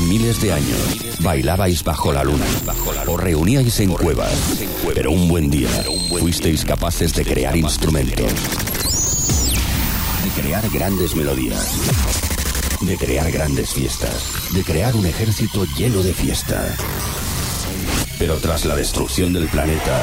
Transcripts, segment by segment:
Miles de años bailabais bajo la luna, os reuníais en cuevas, pero un buen día fuisteis capaces de crear instrumentos, de crear grandes melodías, de crear grandes fiestas, de crear un ejército lleno de fiesta. Pero tras la destrucción del planeta,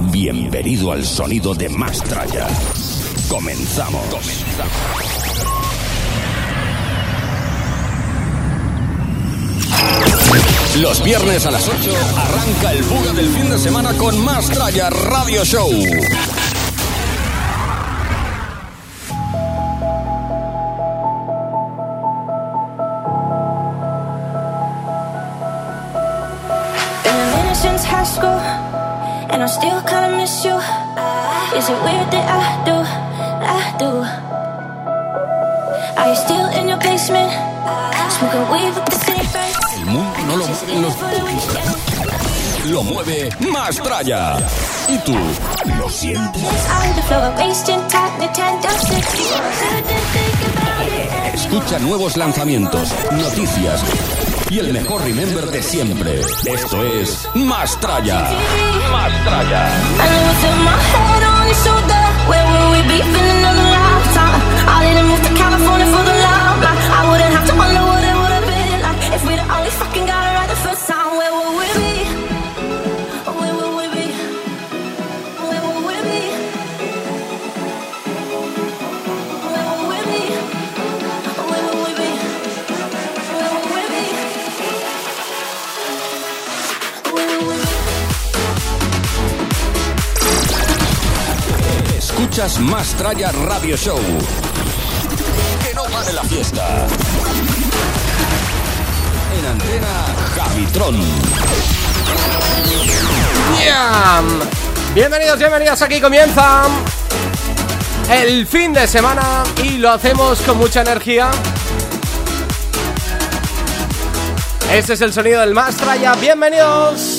Bienvenido al sonido de Mastraya. Comenzamos. Los viernes a las 8 arranca el buga del fin de semana con Mastraya Radio Show. School, I still kinda miss you. Is it weird that I do? I do. Are you still in your basement? Smoking weed with the same friends? El mundo no lo boogies. Lo mueve Mastraya. ¿Y tú? ¿Lo sientes? On the floor, wasting time, Nintendo 64. Couldn't think about it. Escucha nuevos lanzamientos, noticias y el mejor remember de siempre. Esto es Mastraya. Mastraya. I never felt my head on your shoulder. Where will we be in another lifetime? I didn't move to California for the limelight. I wouldn't have to Escuchas Mastraya Radio Show. Que no pare la fiesta. En antena Javitron. Bienvenidos, bienvenidas, aquí comienza el fin de semana y lo hacemos con mucha energía. Este es el sonido del Mastraya, bienvenidos.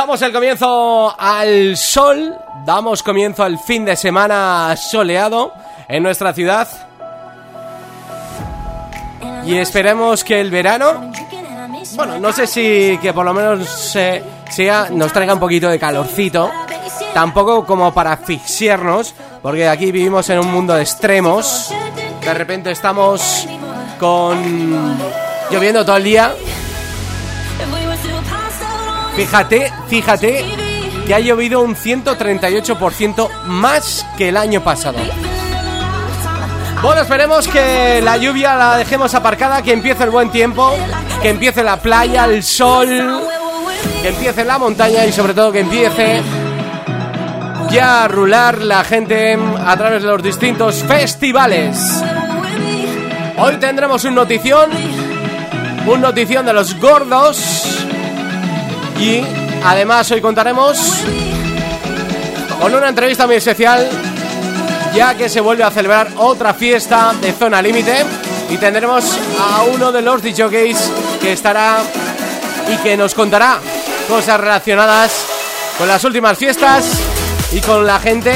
Damos el comienzo al sol, damos comienzo al fin de semana soleado en nuestra ciudad. Y esperemos que el verano, bueno, no sé si que por lo menos sea, nos traiga un poquito de calorcito, tampoco como para asfixiarnos, porque aquí vivimos en un mundo de extremos, de repente estamos con lloviendo todo el día, fíjate, fíjate que ha llovido un 138% más que el año pasado. Bueno, esperemos que la lluvia la dejemos aparcada, que empiece el buen tiempo, que empiece la playa, el sol, que empiece la montaña y sobre todo que empiece ya a rular la gente a través de los distintos festivales. Hoy tendremos un notición, un notición de los gordos y además hoy contaremos con una entrevista muy especial ya que se vuelve a celebrar otra fiesta de zona límite y tendremos a uno de los DJs que estará y que nos contará cosas relacionadas con las últimas fiestas y con la gente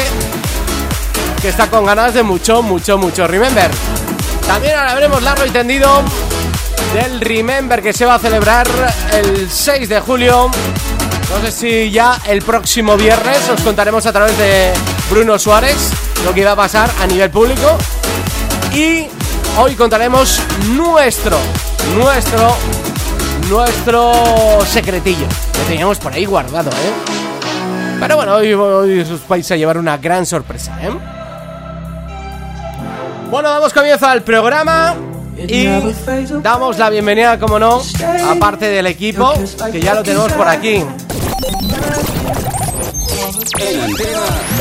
que está con ganas de mucho, mucho, mucho Remember. También hablaremos largo y tendido del Remember que se va a celebrar el 6 de julio. No sé si ya el próximo viernes os contaremos a través de Bruno Suárez lo que iba a pasar a nivel público. Y hoy contaremos nuestro, nuestro, nuestro secretillo. Que teníamos por ahí guardado, ¿eh? Pero bueno, hoy, hoy os vais a llevar una gran sorpresa, ¿eh? Bueno, damos comienzo al programa y damos la bienvenida, como no, aparte del equipo, que ya lo tenemos por aquí.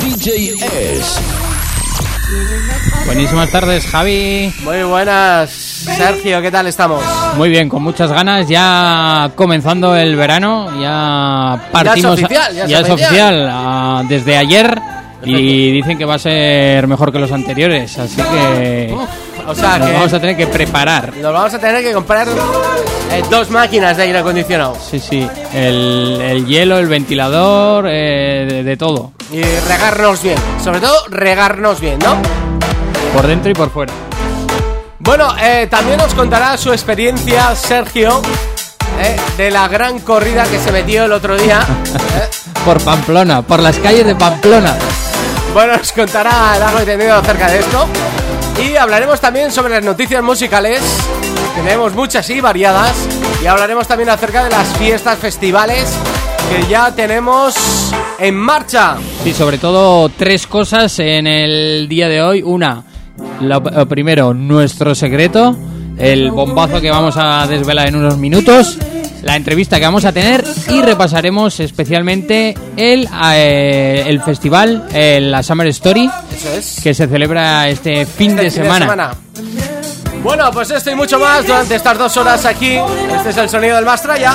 DJ. Buenísimas tardes, Javi. Muy buenas, Sergio, ¿qué tal estamos? Muy bien, con muchas ganas. Ya comenzando el verano, ya partimos. Ya es oficial, ya es es oficial. oficial, ah, desde ayer. Y dicen que va a ser mejor que los anteriores, así que O sea nos que vamos a tener que preparar. nos vamos a tener que comprar eh, dos máquinas de aire acondicionado Sí, sí, el, el hielo, el ventilador, eh, de, de todo, y regarnos bien. Sobre todo, regarnos bien, ¿no? por dentro y por fuera. Bueno, eh, también nos contará su experiencia, Sergio, de la gran corrida que se metió el otro día. Por Pamplona, por las calles de Pamplona. Bueno, nos contará largo y tendido acerca de esto. Y hablaremos también sobre las noticias musicales. Tenemos muchas y variadas. Y hablaremos también acerca de las fiestas, festivales que ya tenemos en marcha. Sí, sobre todo tres cosas en el día de hoy. Una, lo, lo primero, nuestro secreto, el bombazo que vamos a desvelar en unos minutos, la entrevista que vamos a tener y repasaremos especialmente el, eh, el festival, eh, la Summer Story, Eso es. que se celebra este fin Este de fin semana. Bueno, pues esto y mucho más durante estas dos horas aquí. Este es el sonido del Mastraya.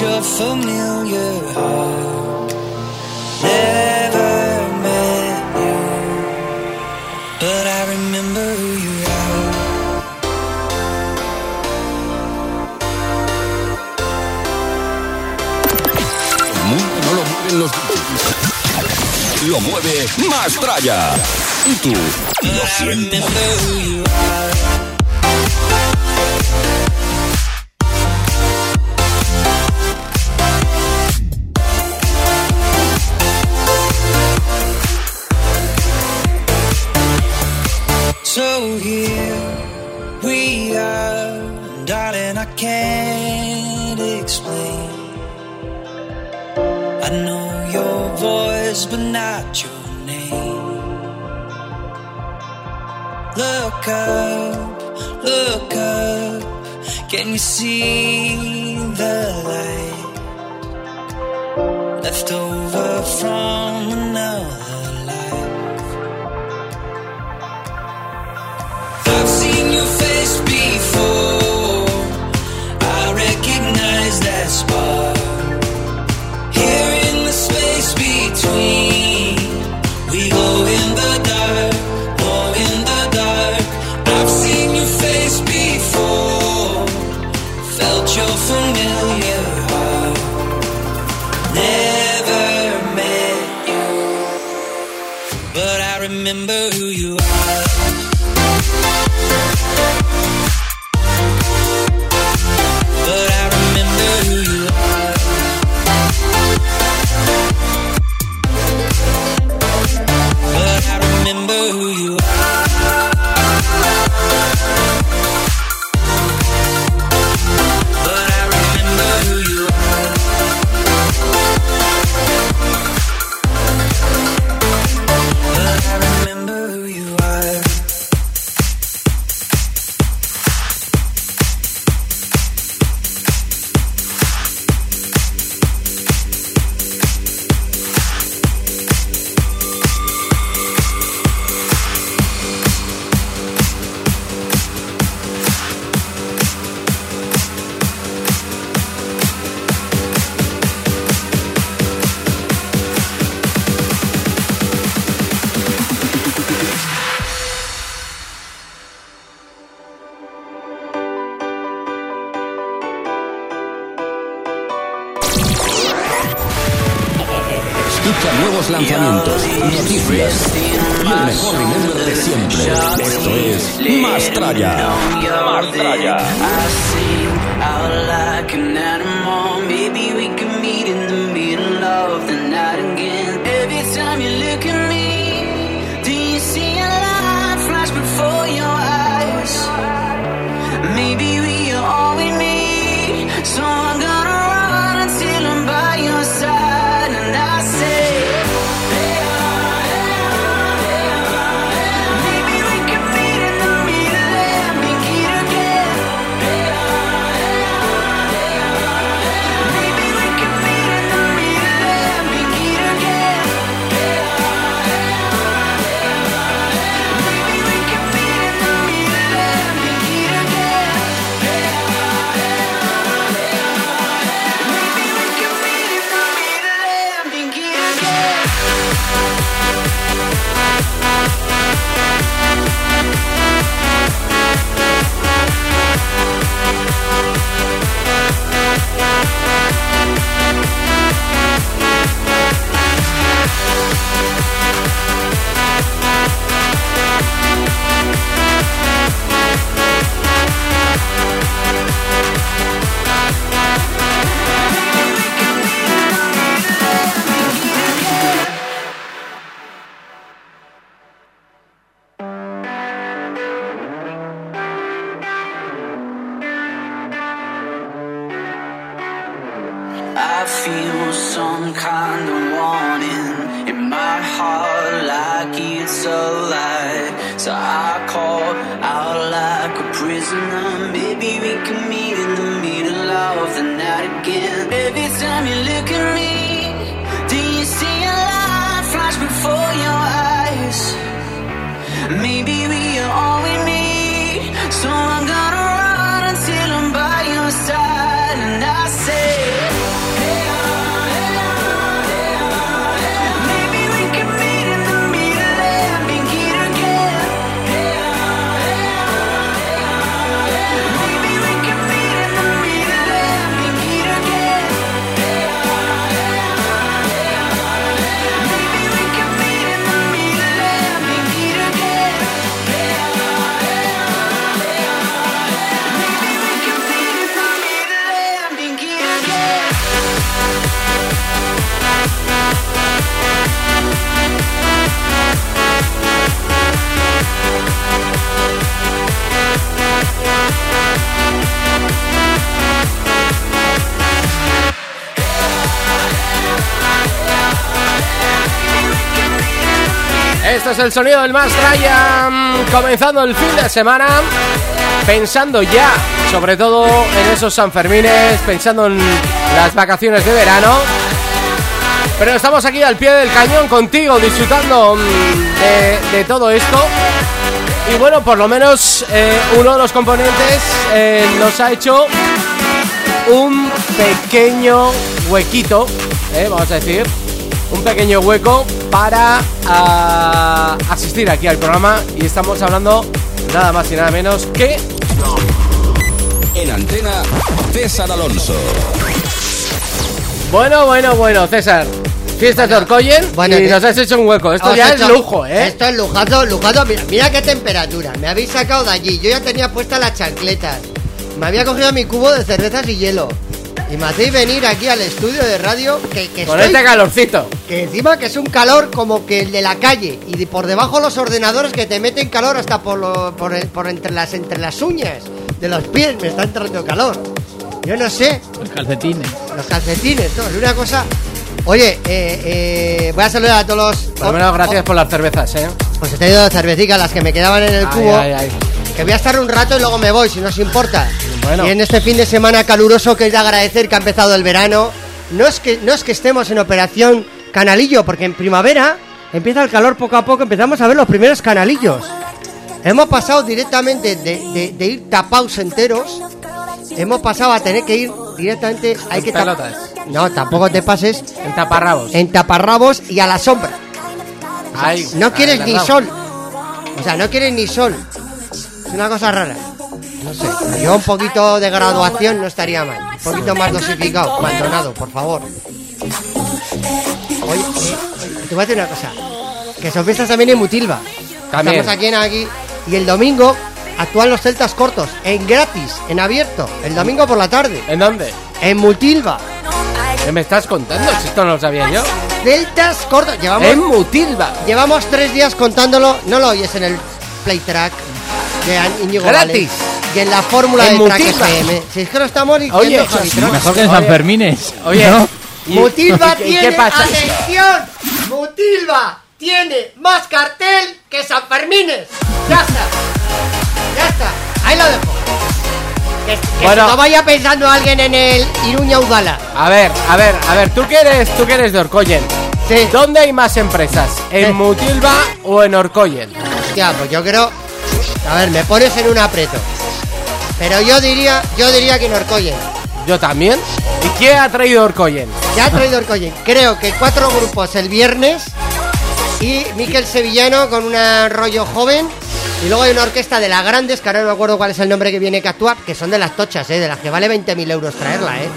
such familiar heart. Never met you, but I remember who you are. no lo mueven los. Lo mueve más traya. Y tú lo sientes. Can you see? El sonido del más Ryan, comenzando el fin de semana, pensando ya, sobre todo en esos Sanfermines, pensando en las vacaciones de verano. Pero estamos aquí al pie del cañón contigo, disfrutando mm, de, todo esto. Y bueno, por lo menos eh, uno de los componentes eh, nos ha hecho un pequeño huequito, eh, vamos a decir, un pequeño hueco para ah, asistir aquí al programa y estamos hablando nada más y nada menos que En antena, César Alonso. bueno, bueno, bueno, César. Fiestas de Orcoyen bueno, y nos has hecho un hueco. Esto Os ya es lujo, ¿eh? Esto es lujazo, lujazo. Mira, mira qué temperatura. Me habéis sacado de allí. Yo ya tenía puestas las chancletas. Me había cogido mi cubo de cervezas y hielo. Y me hacéis venir aquí al estudio de radio que, que Con estoy- este calorcito. que encima que es un calor como que el de la calle y de por debajo los ordenadores que te meten calor hasta por, lo- por, el- por entre las entre las uñas de los pies me está entrando calor. Yo no sé, Los calcetines. los calcetines, todo, es una cosa. Oye, eh, eh, voy a saludar a todos los. Por lo menos gracias por las cervezas, ¿eh? Pues he traído cervecitas, las que me quedaban en el Ay, cubo. ay, ay. Que voy a estar un rato y luego me voy, si no os importa. Bueno. Y en este fin de semana caluroso que es de agradecer que ha empezado el verano. No es que, no es que estemos en operación canalillo, porque en primavera empieza el calor poco a poco, empezamos a ver los primeros canalillos. Hemos pasado directamente de, de- de ir tapados enteros, hemos pasado a tener que ir directamente. Hay que pelotas. No, tampoco te pases. En taparrabos. En taparrabos y a la sombra. Ay, No quieres ni sol. O sea, no quieres ni sol. Es una cosa rara. No sé. Yo un poquito de graduación no estaría mal. Un poquito más dosificado. Maldonado, por favor. Oye, eh, te voy a decir una cosa. Que son fiestas también en Mutilva. También. Estamos aquí en aquí. Y el domingo actúan los celtas cortos. En gratis, en abierto. El domingo por la tarde. ¿En dónde? En Mutilva. ¿Qué me estás contando? Si esto no lo sabía yo. Celtas cortos. Llevamos En Mutilva. Llevamos tres días contándolo, no lo oyes en el Playtrack de Íñigo Gratis. Y en la fórmula En de Track Mutilva. FM. Si es que lo estamos diciendo, Oye, Javi eso Track. Mejor que en. San Fermines. Oye, ¿no? y- Mutilva ¿y qué- y tiene, qué pasa? atención, Mutilva tiene más cartel que San Fermines. Ya está, ya está, ahí lo dejo. Que, que Bueno. no vaya pensando alguien en el Iruña Udala. A ver, a ver, a ver, ¿tú qué eres, tú qué eres de Orcoyen? Sí. ¿Dónde hay más empresas? ¿En Sí. Mutilva o en Orcoyen? Hostia, pues yo creo. A ver, me pones en un aprieto. Pero yo diría, yo diría que en Orcoyen. Yo también. ¿Y quién ha traído Orcoyen? Ya ha traído Orcoyen. Creo que cuatro grupos el viernes y Miquel Sevillano con un rollo joven. Y luego hay una orquesta de las grandes, que ahora no me acuerdo cuál es el nombre que viene que actúa, que son de las tochas, ¿eh? de las que vale 20.000 euros traerla, ¿eh?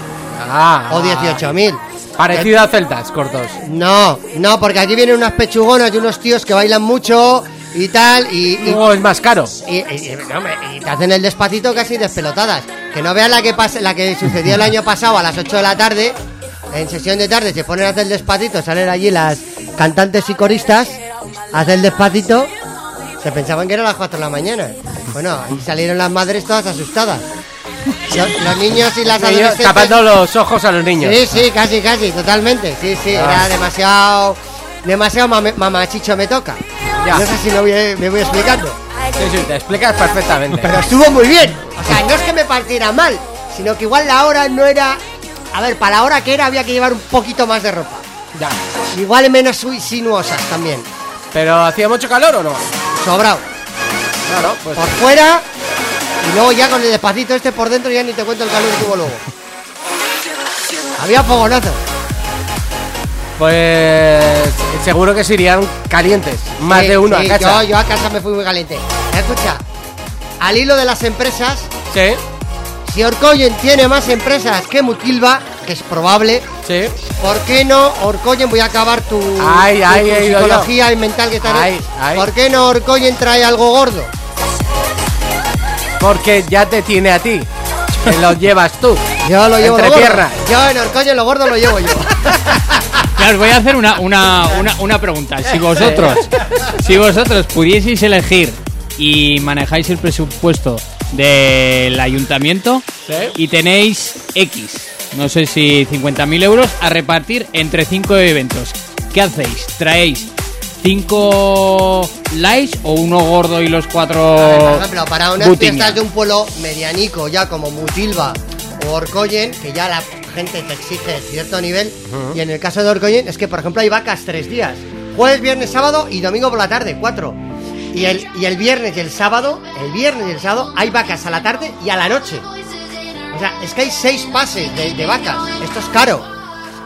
Ah, O 18.000. Parecido a celtas cortos. No, no, porque aquí vienen unas pechugonas y unos tíos que bailan mucho y tal, y, y- No, es más caro. Y, te hacen el despacito casi despelotadas. Que no veas la que pasa, la que sucedió el año pasado a las 8 de la tarde. En sesión de tarde se ponen a hacer el despacito, salen allí las cantantes y coristas, hacen el despacito. Se pensaban que era las 4 de la mañana. Bueno, y salieron las madres todas asustadas. Los, los niños y las adolescentes. tapando los ojos a los niños. Sí, sí, casi, casi, totalmente. Sí, sí, Ah. era demasiado. Demasiado mame- mamachicho me toca. Ya. No sé si me voy, me voy explicando. Sí, sí, te explicas perfectamente. Pero estuvo muy bien. O sea, no es que me partiera mal, sino que igual la hora no era A ver, para la hora que era había que llevar un poquito más de ropa. Ya. Igual menos sinuosas también. Pero hacía mucho calor o no? Sobrado. Claro, pues. Por fuera y luego ya con el despacito este por dentro ya ni te cuento el calor que hubo luego. Había fogonazo. Pues seguro que se irían calientes. Más Sí, de uno sí, a casa. Yo, yo a casa me fui muy caliente. Escucha, al hilo de las empresas, Sí, si Orcoyen tiene más empresas que Mutilva, que es probable, sí. ¿por qué no Orcoyen voy a acabar tu, Ay, tu- ay, tu psicología y mental que está. ¿Por qué no Orcoyen trae algo gordo? Porque ya te tiene a ti. Que lo llevas tú. Yo lo llevo Entre lo gordo. piernas. Yo en Orcoyen lo gordo lo llevo yo. Ya os voy a hacer una, una, una, una pregunta. Si vosotros, si vosotros pudieseis elegir y manejáis el presupuesto del ayuntamiento Sí. y tenéis X, no sé si 50.000 euros, a repartir entre 5 eventos, ¿qué hacéis? ¿Traéis 5 likes o uno gordo y los cuatro Por ejemplo, para unas butiña? fiestas de un pueblo medianico, ya como Mutilva o Orcoyen, que ya la gente te exige cierto nivel, y en el caso de Orcoyen es que, por ejemplo, hay vacas tres días, jueves, viernes, sábado y domingo por la tarde, cuatro. Y el, y el viernes y el sábado, el viernes y el sábado, hay vacas a la tarde y a la noche. O sea, es que hay seis pases de, de vacas. Esto es caro.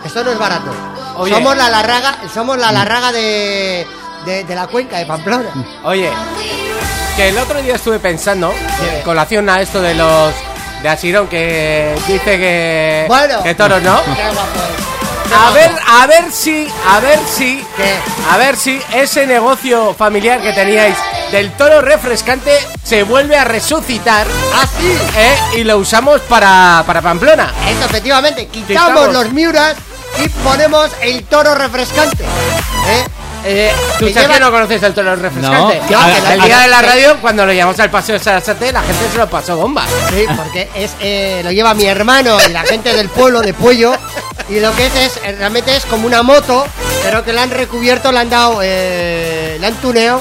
Esto no es barato. Oye. Somos la larraga, somos la larraga de, de, de la cuenca de Pamplona. Oye, que el otro día estuve pensando, Dime. en colación a esto de los de Asirón, que dice que, Bueno. que toros no. Qué guapo es. Qué A guapo. ver, a ver si, a ver si, ¿Qué? a ver si ese negocio familiar que teníais del toro refrescante se vuelve a resucitar Ah, sí. ¿eh? y lo usamos para, para Pamplona. Eso, efectivamente, quitamos, Quitamos. los miuras y ponemos el toro refrescante. ¿eh? Eh, ¿Tú Que sabes lleva- que no conoces el toro refrescante? No. A- el a- día a- de la a- radio, cuando lo llevamos al paseo de Sarasate, la gente se lo pasó bomba. Sí, porque es, eh, lo lleva mi hermano y la gente del pueblo de Puello. Y lo que es, es eh, realmente es como una moto, pero que la han recubierto, le han dado, eh, le han tuneado.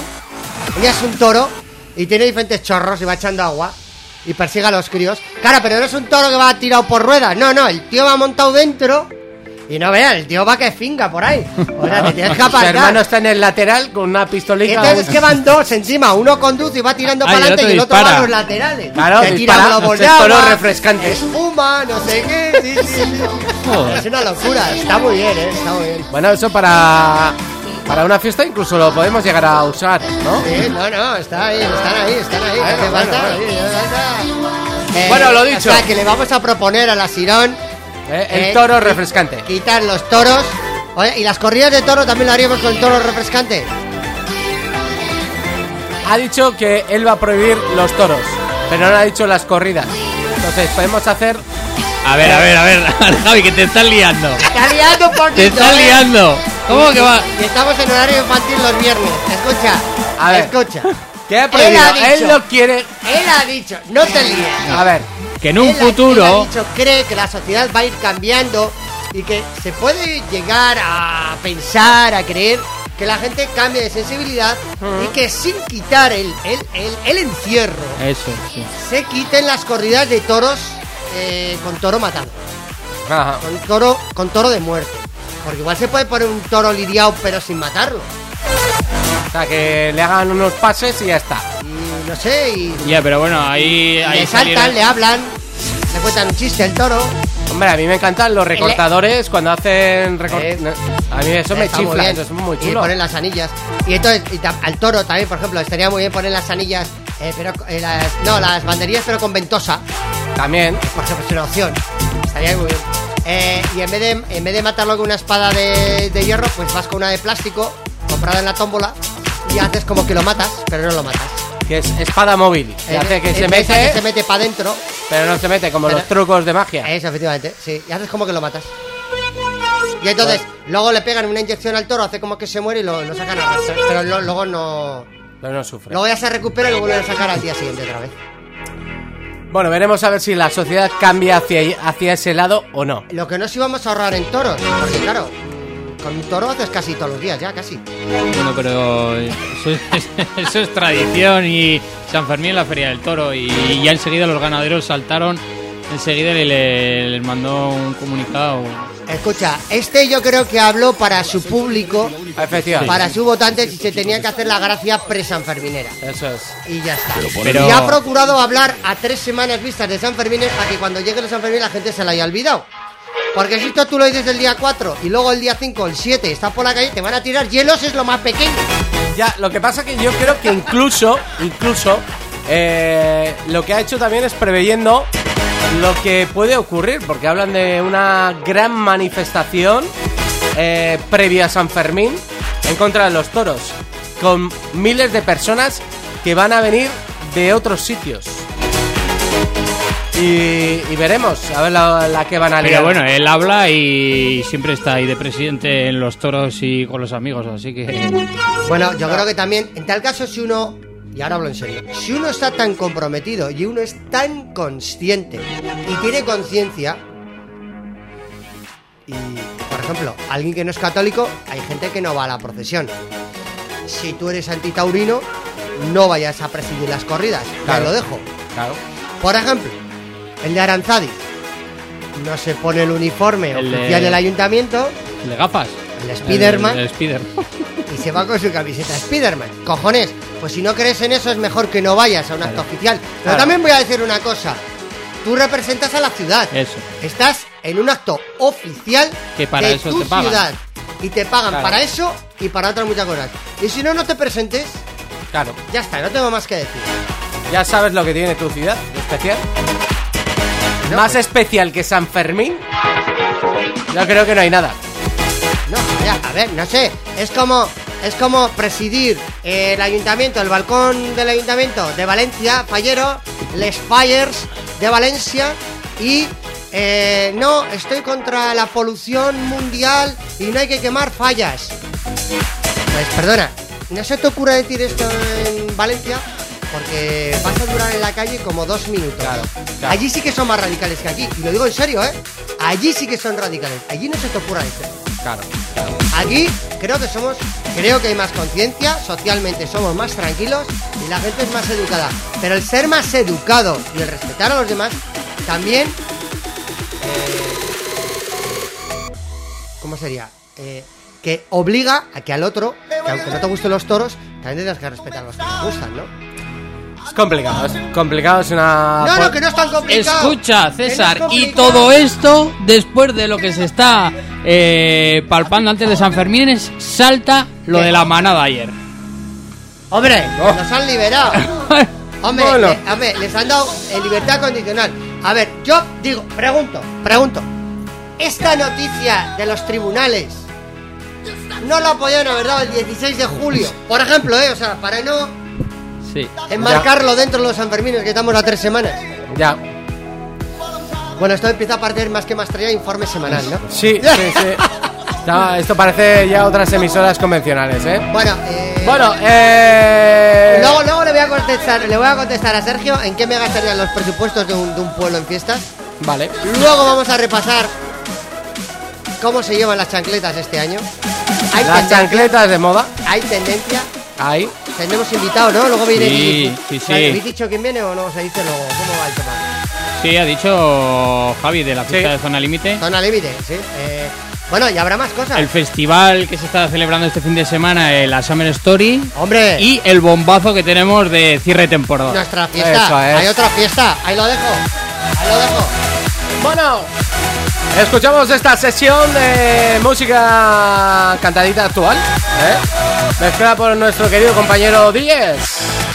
Ya es un toro y tiene diferentes chorros y va echando agua y persigue a los críos. Claro, pero no es un toro que va tirado por ruedas, no, no, el tío va montado dentro y no vean, el tío va que finga por ahí. O sea, te tienes que Su hermano está en el lateral con una Y pistolita. entonces es que van dos encima, uno conduce y va tirando Ah, para el adelante y el otro va a los laterales. Claro, que tira agua, refrescante. espuma, no sé qué, sí, sí, sí. Joder. Es una locura, está muy bien, eh, está muy bien. Bueno, eso para, para una fiesta incluso lo podemos llegar a usar, ¿no? Sí, no, no, está ahí, están ahí, están ahí. Bueno, ¿qué bueno, falta? bueno. Sí, ¿qué falta? Eh, Bueno, lo dicho. O sea, que le vamos a proponer a la Sirón Eh, El eh, toro refrescante. quitar los toros. Oye, y las corridas de toro también lo haríamos con el toro refrescante. Ha dicho que él va a prohibir los toros, pero no ha dicho las corridas. Entonces podemos hacer... A ver, a ver, a ver, Javi, que te estás liando. Está liando un poquito. Te estás eh. liando. ¿Cómo que va? Y estamos en horario infantil los viernes. Escucha, A ver. escucha. ¿Qué ha Él prohibido? ha Él, dicho. lo quiere... Él ha dicho, no te líes. A ver, Que en un Él ha- él futuro. dicho, cree que la sociedad va a ir cambiando y que se puede llegar a pensar, a creer que la gente cambie de sensibilidad y que sin quitar el, el, el, el encierro Eso, sí. se quiten las corridas de toros eh, con toro matado, Ajá. con toro, con toro de muerte. Porque igual se puede poner un toro lidiado pero sin matarlo. O sea, que le hagan unos pases y ya está. Y no sé, y, Ya, pero bueno, ahí. y ahí le saltan, salieron- le hablan, le cuentan un chiste el toro. Hombre, a mí me encantan los recortadores cuando hacen recort... Eh, A mí eso me chifla, eso es muy Y chulo. ponen las anillas. Y entonces, y al toro también, por ejemplo, estaría muy bien poner las anillas, eh, pero eh, las, no, las banderillas, pero con ventosa. También. Por ejemplo, es una opción. Estaría muy bien. Eh, y en vez, de, en vez de matarlo con una espada de, de hierro, pues vas con una de plástico, comprada en la tómbola, y haces como que lo matas, pero no lo matas. Que es espada móvil. Que Eh, hace que eh, se esa mete, que se mete para adentro. pero no se mete como Pero- los trucos de magia. Eso, efectivamente, sí. Y haces como que lo matas. Y entonces, luego le pegan una inyección al toro, hace como que se muere y lo, lo sacan a. Pero lo- luego no. Pero no sufre. Luego ya se recupera y lo vuelven a sacar al día siguiente otra vez. Bueno, veremos a ver si la sociedad cambia hacia, hacia ese lado o no. Lo que no sí vamos a ahorrar en toros, porque claro, con un toro haces casi todos los días, ya casi. Bueno, pero eso es, eso es tradición y San Fermín en la Feria del Toro y ya enseguida los ganaderos saltaron enseguida le, le- mandó un comunicado. Escucha, este yo creo que habló para su público, Efectivamente. para sus votantes y se tenía que hacer la gracia pre-sanferminera. Eso es. Y ya está. Pero- Y ha procurado hablar a tres semanas vistas de San Fermín para que cuando llegue los San Fermín la gente se la haya olvidado. Porque si esto tú lo dices el día 4 y luego el día 5, el 7, estás por la calle, te van a tirar hielos, es lo más pequeño. Ya, lo que pasa que yo creo que incluso, incluso, eh, lo que ha hecho también es preveyendo lo que puede ocurrir, porque hablan de una gran manifestación eh, previa a San Fermín en contra de los toros, con miles de personas que van a venir de otros sitios. Y, y veremos, a ver la, la que van a liar. Pero bueno, él habla y siempre está ahí de presidente en los toros y con los amigos, así que... Bueno, yo creo que también, en tal caso, si uno, y ahora hablo en serio, si uno está tan comprometido y uno es tan consciente y tiene conciencia, y, por ejemplo, alguien que no es católico, hay gente que no va a la procesión. Si tú eres antitaurino, no vayas a presidir las corridas, Claro. te lo dejo. Claro. Por ejemplo, el de Aranzadi. No se pone el uniforme El de- oficial del ayuntamiento, ¿El de gafas? el Spiderman, El, el Spider. y se va con su camiseta Spiderman. Cojones, pues si no crees en eso es mejor que no vayas a un acto oficial. Pero Claro. también voy a decir una cosa. Tú representas a la ciudad. Eso. Estás en un acto oficial Que para de eso tu te pagan. ciudad. Y te pagan Claro. para eso y para otras muchas cosas. Y si no, no te presentes, Claro. ya está, no tengo más que decir. Ya sabes lo que tiene tu ciudad, de especial. No, Más pues- especial que San Fermín. Yo creo que no hay nada. No, ya, a ver, no sé. Es como, es como presidir eh, el ayuntamiento, el balcón del ayuntamiento de Valencia, Fallero, Les Fires de Valencia y eh, no, estoy contra la polución mundial y no hay que quemar fallas. Pues perdona, no se te ocurra decir esto en Valencia porque vas a durar en la calle como dos minutos. claro. Allí sí que son más radicales que aquí. Y lo digo en serio, ¿eh? Allí sí que son radicales. Allí no se te ocurra decir. Claro. Aquí creo que somos, creo que hay más conciencia, socialmente somos más tranquilos y la gente es más educada. Pero el ser más educado y el respetar a los demás también, eh, ¿cómo sería? Eh, que obliga a que al otro, que aunque no te gusten los toros, también tienes que respetar a los que te gustan, ¿no? Es complicado, es complicado, es una... No, no, que no es tan complicado. Escucha, Que no es César, y todo esto, después de lo que se está eh, palpando antes de San Fermín, es- salta lo ¿Qué? de la manada ayer. Hombre, nos han liberado. Hombre, Bueno. le- hombre, les han dado en libertad condicional. A ver, yo digo, pregunto, pregunto. Esta noticia de los tribunales no la podían haber dado el 16 de julio. Por ejemplo, ¿eh? O sea, para no sí. enmarcarlo dentro de los Sanfermines que estamos a tres semanas. Ya. Bueno, esto empieza a partir más que más traía informe semanal, ¿no? Sí, sí, sí. Esto parece ya otras emisoras convencionales, ¿eh? Bueno, eh, Bueno, eh... Luego, luego le voy a contestar, le voy a contestar a Sergio en qué me gastarían los presupuestos de un, de un pueblo en fiestas. Vale. Luego vamos a repasar cómo se llevan las chancletas este año. Hay Las tendencia, chancletas de moda. hay tendencia. Ahí. Tenemos invitado, ¿no? Luego viene. Sí, sí, sí. ¿Habéis dicho quién viene o no se dice luego? ¿Cómo va el tema? Sí, ha dicho Javi de la fiesta Sí. de Zona Límite. Zona límite, sí. Eh, bueno, y habrá más cosas. El festival que se está celebrando este fin de semana, eh, la Summer Story. Hombre, Y el bombazo que tenemos de cierre de temporada. nuestra fiesta. Eso es. Hay otra fiesta. Ahí lo dejo. Ahí lo dejo. Bueno, escuchamos esta sesión de música cantadita actual, ¿eh? Mezclada por nuestro querido compañero Díez.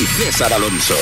y César Alonso.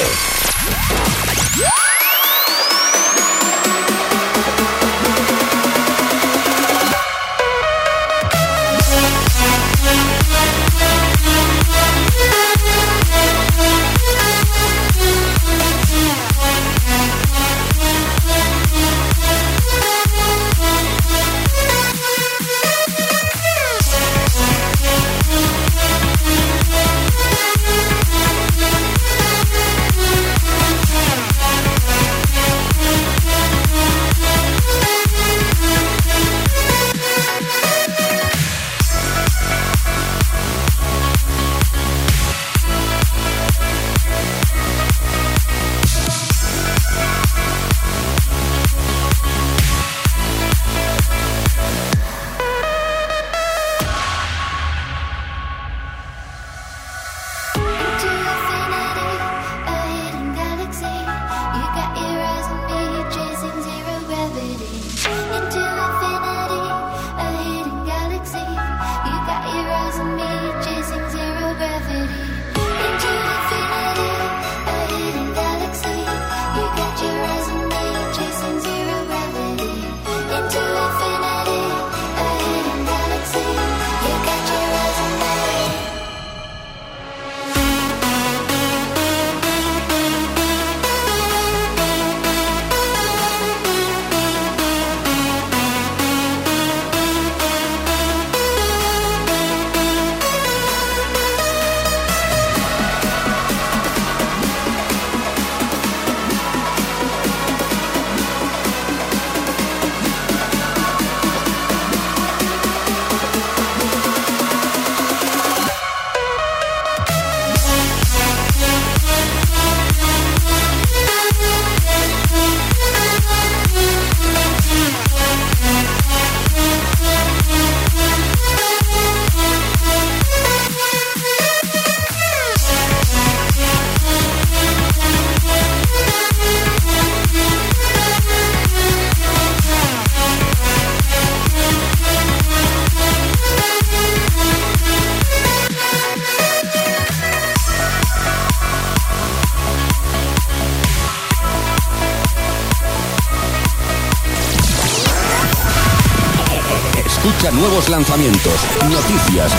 nuevos lanzamientos, noticias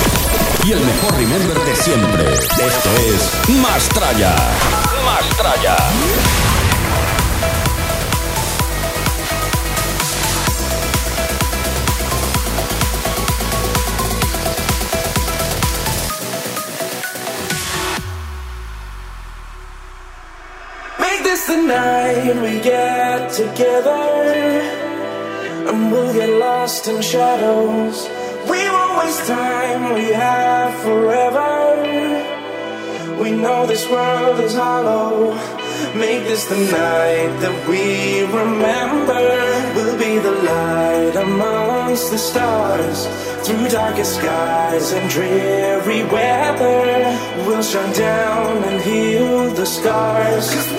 y el mejor remember de siempre. Esto es Más Tralla. Más Tralla. the night we get together and we'll get lost in shadows time we have forever. We know this world is hollow. Make this the night that we remember. We'll be the light amongst the stars. Through darkest skies and dreary weather, we'll shine down and heal the scars.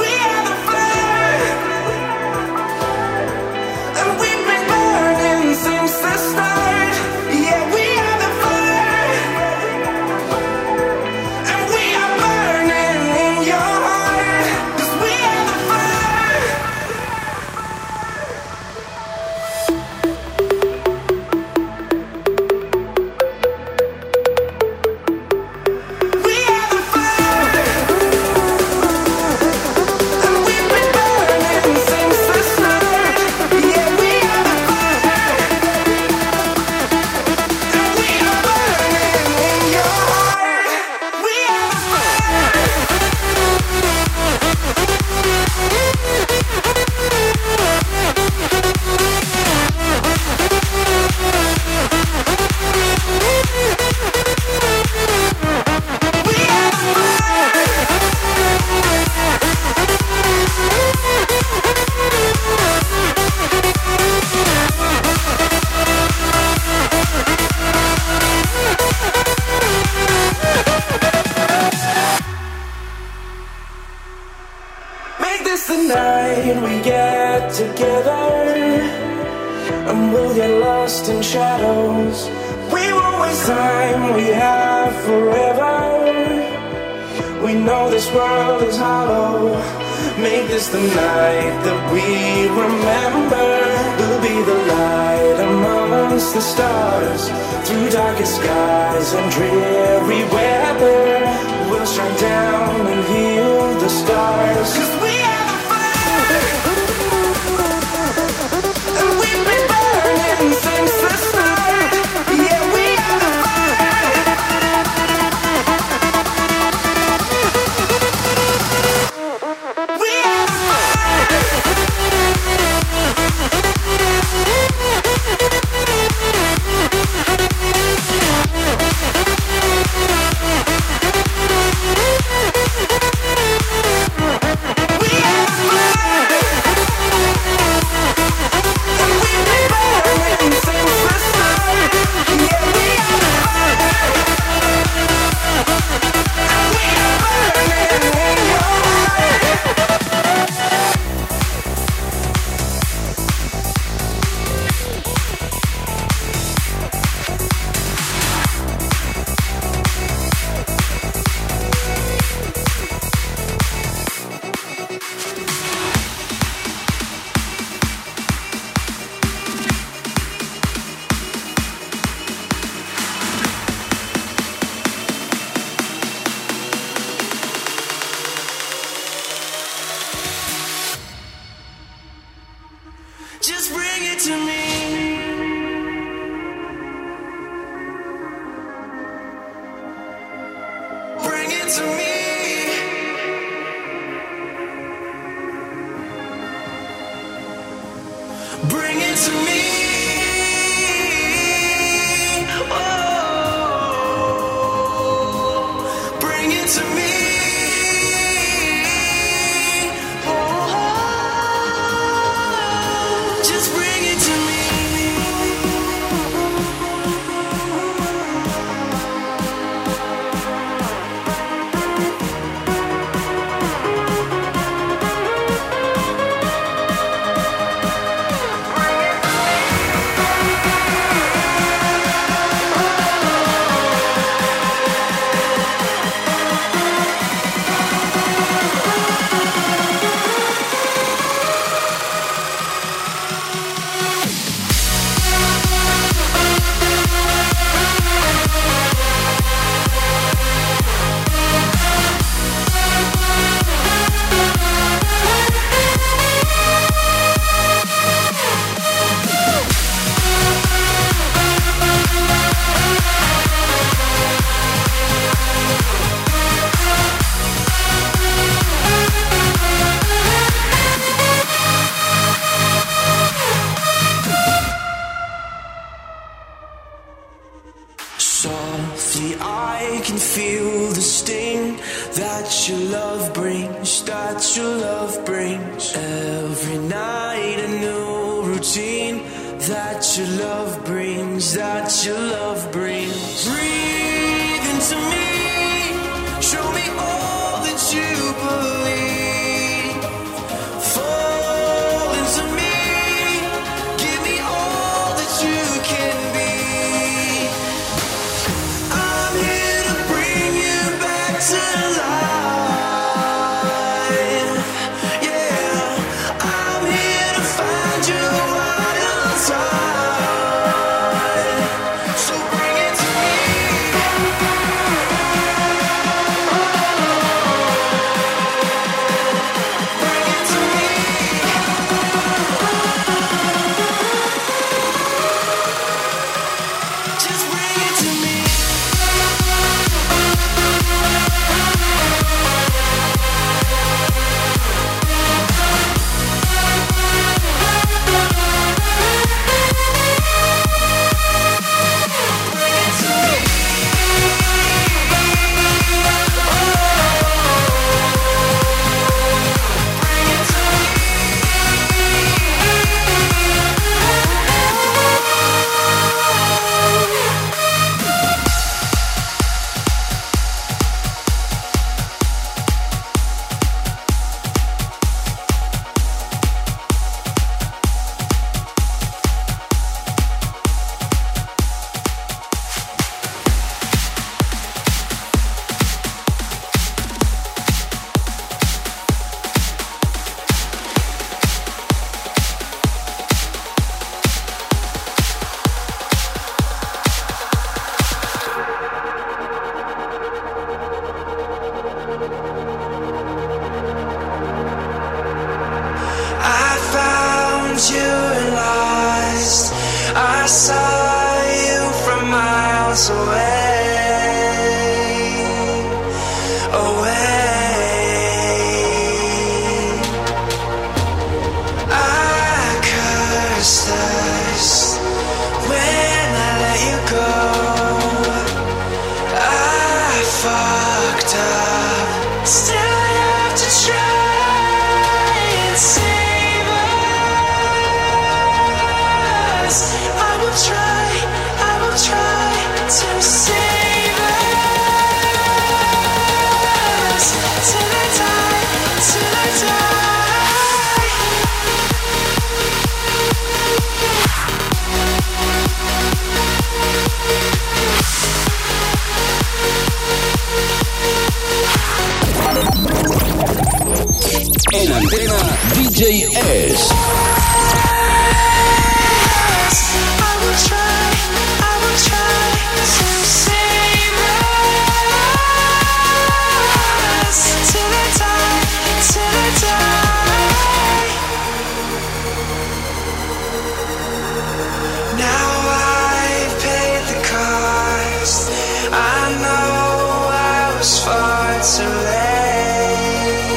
Too late,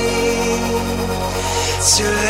too late.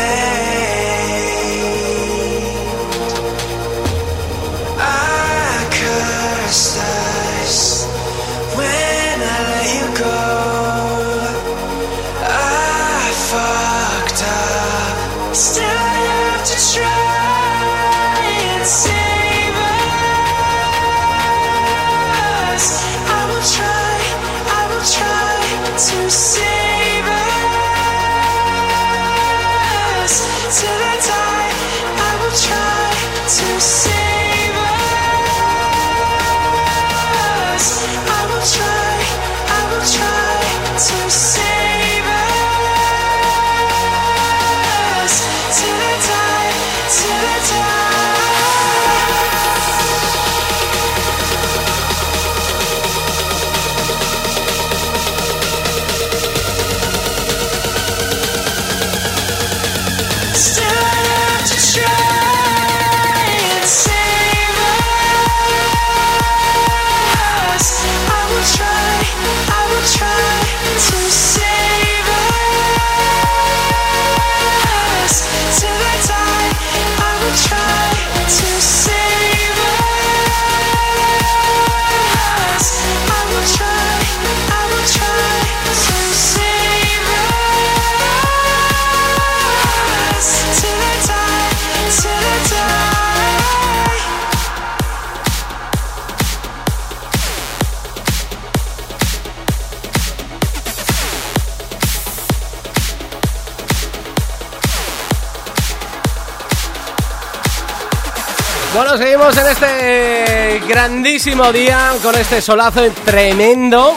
Seguimos en este grandísimo día con este solazo tremendo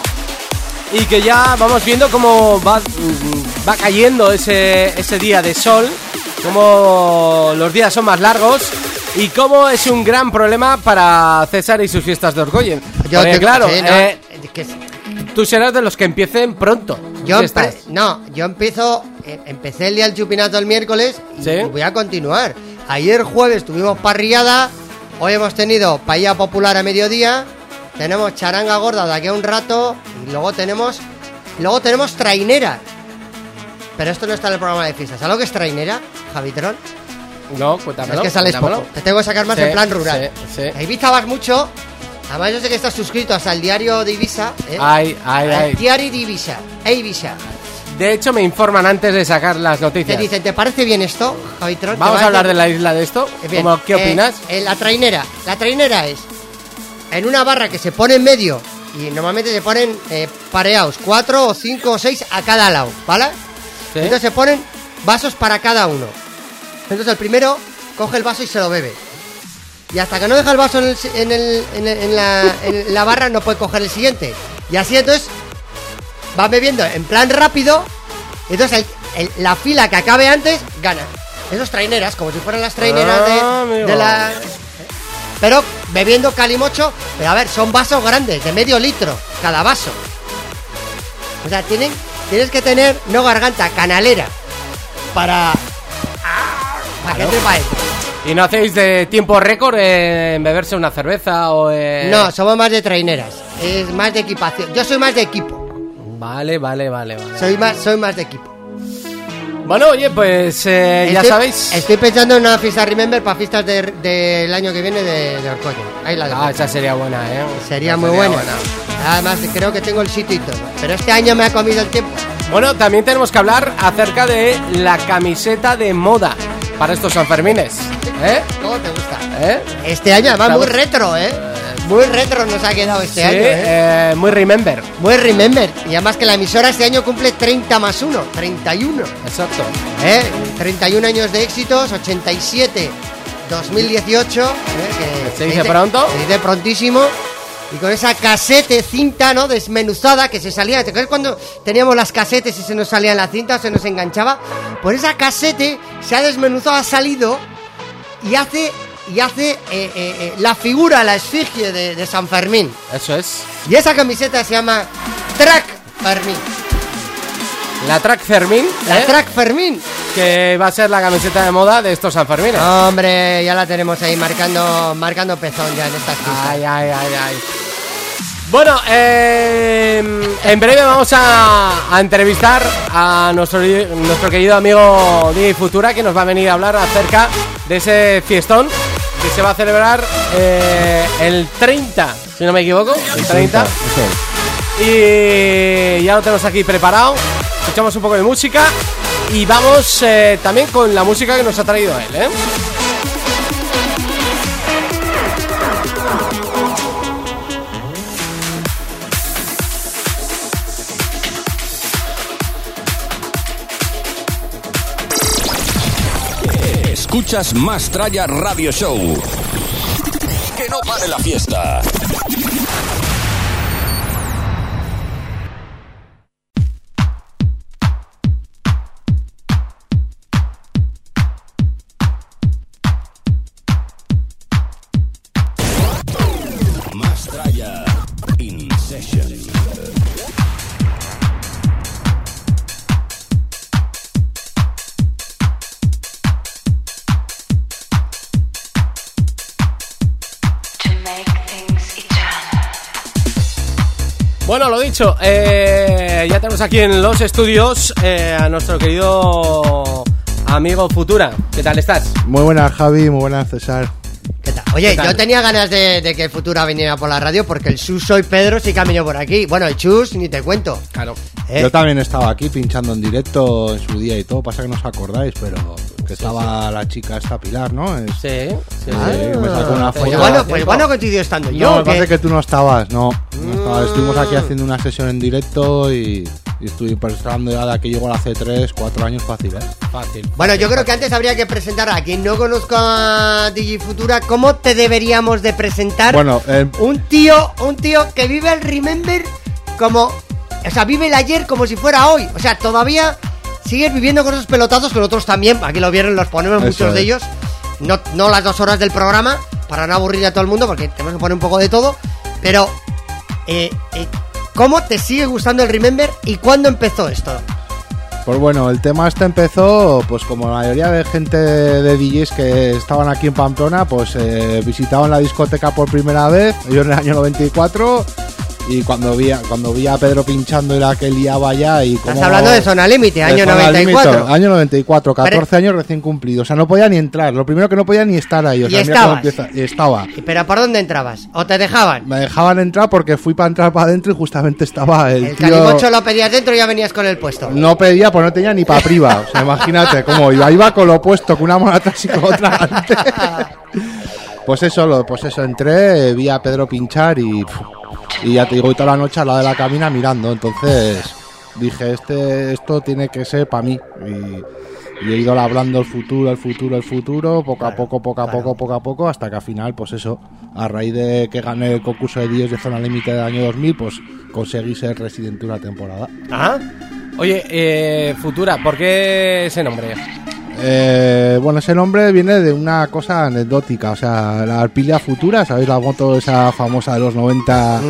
y que ya vamos viendo cómo va, mm, va cayendo ese, ese día de sol, cómo los días son más largos y cómo es un gran problema para César y sus fiestas de Orgollen. Yo Porque, claro, sí, no, eh, que- tú serás de los que empiecen pronto. Yo empe- no, yo empiezo, eh, empecé el día del chupinazo el miércoles y Sí. voy a continuar. Ayer jueves tuvimos parrillada, hoy hemos tenido paella popular a mediodía, tenemos charanga gorda de aquí a un rato y luego tenemos, luego tenemos trainera. Pero esto no está en el programa de fiestas. ¿Sabes lo que es trainera, Javitron? No, cuéntamelo. Es que sales cuéntamelo. poco. Te tengo que sacar más Sí, en plan rural. sí, sí. A Ibiza vas mucho. Además, yo sé que estás suscrito hasta el diario de Ibiza. ¿eh? Ay, ay, ay. diario de Ibiza. E Ibiza. De hecho, me informan antes de sacar las Te noticias. dicen, ¿te parece bien esto, Javitron? Vamos a hablar de la isla de esto. Eh, bien, ¿Cómo- ¿Qué eh, opinas? eh, la trainera. La trainera es en una barra que se pone en medio y normalmente se ponen eh, pareados, cuatro o cinco o seis a cada lado, ¿vale? Sí. Entonces se ponen vasos para cada uno. Entonces el primero coge el vaso y se lo bebe. Y hasta que no deja el vaso en, el en el- en el- en la, en la barra no puede coger el siguiente. Y así entonces va bebiendo en plan rápido. Entonces el- el- la fila que acabe antes gana. Esos traineras, como si fueran las traineras Ah, de, la... Pero bebiendo calimocho, pero a ver, son vasos grandes, de medio litro cada vaso. O sea, tienen, tienes que tener no garganta, canalera. Para. Para que adentro. ¿Y no hacéis de tiempo récord en beberse una cerveza o en... No, somos más de traineras. Es más de equipación. Yo soy más de equipo. Vale, vale, vale, vale. Soy más, soy más de equipo. Bueno, oye, pues eh, ya Estoy- sabéis. Estoy pensando en una fiesta Remember para fiestas de- del año que viene de, de Orcoño. Ahí la dejo. Ah, esa sería buena, ¿eh? Sería Esa muy buena. Además, creo que tengo el sitio y todo. Pero este año me ha comido el tiempo. Bueno, también tenemos que hablar acerca de la camiseta de moda para estos Sanfermines. ¿Eh? ¿Cómo te gusta? ¿Eh? Este año, Estamos- muy retro, ¿eh? Muy retro nos ha quedado este Sí, año, ¿eh? eh, muy remember. Muy Remember. Y además que la emisora este año cumple 30 más 1, 31. Exacto. ¿eh? 31 años de éxitos, 87, 2018. ¿eh? Que Se dice pronto. Se dice prontísimo. Y con esa casete cinta, ¿no? Desmenuzada que se salía. ¿Te acuerdas cuando teníamos las casetes y se nos salía la cinta o se nos enganchaba? Pues esa casete se ha desmenuzado, ha salido y hace, y hace eh, eh, eh, la figura, la esfinge de, de San Fermín. Eso es. Y esa camiseta se llama Track Fermín. La Track Fermín. La. Track Fermín. Que va a ser la camiseta de moda de estos Sanfermines. Hombre, ya la tenemos ahí marcando, marcando pezón ya en estas fiestas. Ay, ay, ay, ay. Bueno, eh, en breve vamos a, a entrevistar a nuestro, nuestro querido amigo DJ Futura que nos va a venir a hablar acerca de ese fiestón que se va a celebrar eh, el 30, si no me equivoco, el 30. Y ya lo tenemos aquí preparado. Escuchamos un poco de música y vamos eh, también con la música que nos ha traído él, ¿eh? Escuchas Más Tralla Radio Show. Que no pare la fiesta. Dicho, eh, ya tenemos aquí en los estudios eh, a nuestro querido amigo Futura. ¿Qué tal estás? Muy buenas, Javi, muy buenas, César. ¿Qué tal? Oye, ¿Qué tal? yo tenía ganas de, de que Futura viniera por la radio porque el Chus soy Pedro sí que venido por aquí. Bueno, el Chus ni te cuento. Claro. ¿eh? Yo también estaba aquí pinchando en directo en su día y todo, pasa que no os acordáis, pero que estaba la chica esta Pilar, ¿no? Es- Sí, sí. Ah, sí. me sacó una Hace foto. Pues bueno, pues bueno coincidió estando No, yo. me ¿o qué? parece que tú no estabas, no. no estaba. Mm. Estuvimos aquí haciendo una sesión en directo y, y estuve hablando ya de que llegó hace 3, 4 años fácil, ¿eh? Fácil. Bueno, yo creo que antes habría que presentar a quien no conozca a Digifutura cómo te deberíamos de presentar. Bueno, eh, un tío, un tío que vive el Remember como, o sea, vive el ayer como si fuera hoy. O sea, todavía sigues viviendo con esos pelotazos que nosotros también, aquí lo vieron, los ponemos muchos de ellos. No, no las dos horas del programa, para no aburrir a todo el mundo, porque tenemos que poner un poco de todo. Pero, eh, eh, ¿cómo te sigue gustando el Remember y cuándo empezó esto? Pues bueno, el tema este empezó, pues como la mayoría de gente de DJs que estaban aquí en Pamplona, pues eh, visitaban la discoteca por primera vez, yo en el año 94, y cuando vi a, cuando vi a Pedro pinchando era que liaba ya y Estás como... hablando de Zona Límite, año Zona Límite, 94. año 94, 14 Pero- años recién cumplidos, o sea, no podía ni entrar, lo primero que no podía ni estar ahí, o Y sea, mira estabas. empieza- y estaba. ¿Pero por dónde entrabas? ¿O te dejaban? Me dejaban entrar porque fui para entrar para adentro y justamente estaba el, El tío... calimocho lo pedías dentro y ya venías con el puesto. No pedía, pues no tenía ni para priva. O sea, imagínate cómo iba. Iba con lo opuesto, con una mano atrás y con otra. Pues eso, lo, pues eso, entré, vi a Pedro pinchar y, y ya te digo, toda la noche al lado de la cabina mirando. Entonces dije, este, esto tiene que ser para mí. Y, y he ido hablando el futuro, el futuro, el futuro, poco a poco, poco a poco, poco a poco, hasta que al final, pues eso, a raíz de que gané el concurso de días de zona límite del año 2000, pues conseguí ser residente una temporada. Ajá. Oye, eh, Futura, ¿por qué ese nombre? Eh, bueno, ese nombre viene de una cosa anecdótica, o sea, la Arpilia Futura, ¿sabéis la moto esa famosa de los 90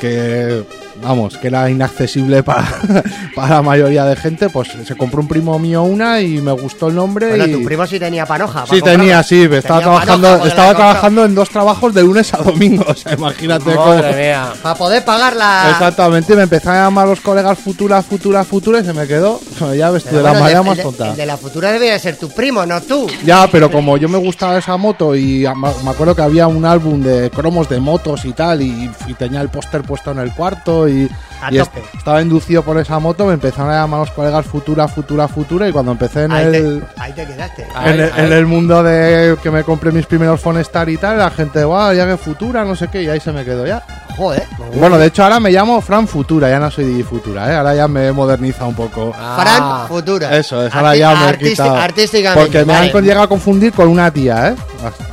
que vamos, que era inaccesible para, para la mayoría de gente, pues se compró un primo mío una y me gustó el nombre. Bueno, y... tu primo sí tenía panoja. Sí, tenía, sí, estaba Tenía trabajando, panoja, estaba trabajando en dos trabajos de lunes a domingo, o sea, imagínate cómo-. Para poder pagarla. Exactamente, y me empezaron a llamar los colegas futura, futura, futura y se me quedó, ya ves tú, de la bueno, manera el más tonta. El de la futura debería ser tu primo, no tú. Ya, pero como yo me gustaba esa moto y a- me me acuerdo que había un álbum de cromos de motos y tal, y, y tenía el póster puesto en el cuarto y, est- estaba inducido por esa moto, me empezaron a llamar los colegas futura, futura, futura, y cuando empecé en Ahí el... te, ahí te quedaste. En el, Ahí, en ahí. el mundo de que me compré mis primeros Fonestar y tal, la gente, wow, ya que Futura, no sé qué, y ahí se me quedó ya. Joder. Bueno, de hecho ahora me llamo Fran Futura, ya no soy Digi Futura, ¿eh? ahora ya me he modernizado un poco. Ah. Fran Futura. Eso es, ahora Arti- ya me he quitado. Artísticamente. Porque me vale. han llegado a confundir con una tía, ¿eh?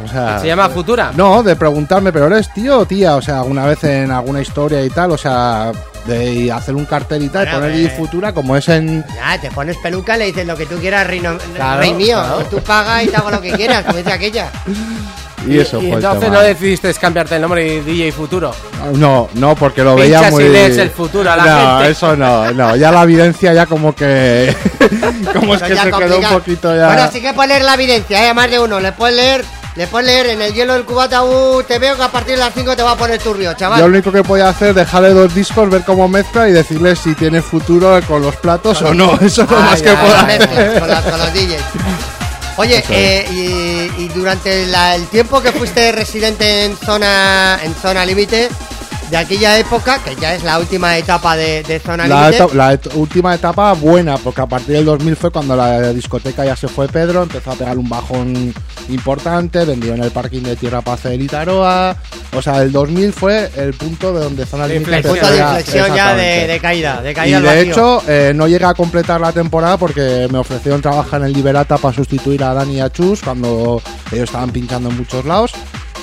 O sea, ¿Se llama Futura? No, de preguntarme, pero eres tío o tía, o sea, alguna vez en alguna historia y tal, o sea, de hacer un cartel y tal, Bueno, poner eh. Digi Futura como es en... Ya, te pones peluca, le dices lo que tú quieras, reino, Claro, rey mío. claro. Tú pagas y te hago lo que quieras, como dice aquella. Y eso y fue el entonces tema. no decidiste cambiarte el nombre de DJ Futuro. No, no, porque lo veía muy... y lees el futuro a la no, gente. eso no, no, ya la evidencia ya como que... como es que se quedó un poquito ya... Bueno, sí que puedes leer la evidencia, ¿eh? Más de uno. Le puedes leer, le puedes leer en el hielo del cubata. Uh, te veo que a partir de las 5 te va a poner turbio, chaval. Yo lo único que podía hacer es dejarle dos discos, ver cómo mezcla y decirle si tiene futuro con los platos o no. Eso es lo Ah, más ya, que puedo hacer. con, con los DJs. Oye, eh, y, y durante la- el tiempo que fuiste residente en zona en zona límite de aquella época, que ya es la última etapa de, de zona La, límite, eto- la et- última etapa buena, porque a partir del 2000 fue cuando la discoteca ya se fue Pedro, empezó a pegar un bajón importante, vendió en el parking de Tierra Paz de Litaroa. O sea, el 2000 fue el punto de donde Zona De Límite inflexión. empezó punto de ya- inflexión ya de, exactamente. de caída, de Y caída al de vacío. hecho, eh, no llegué a completar la temporada porque me ofrecieron trabajar en el Liberata para sustituir a Dani y a Chus cuando ellos estaban pinchando en muchos lados.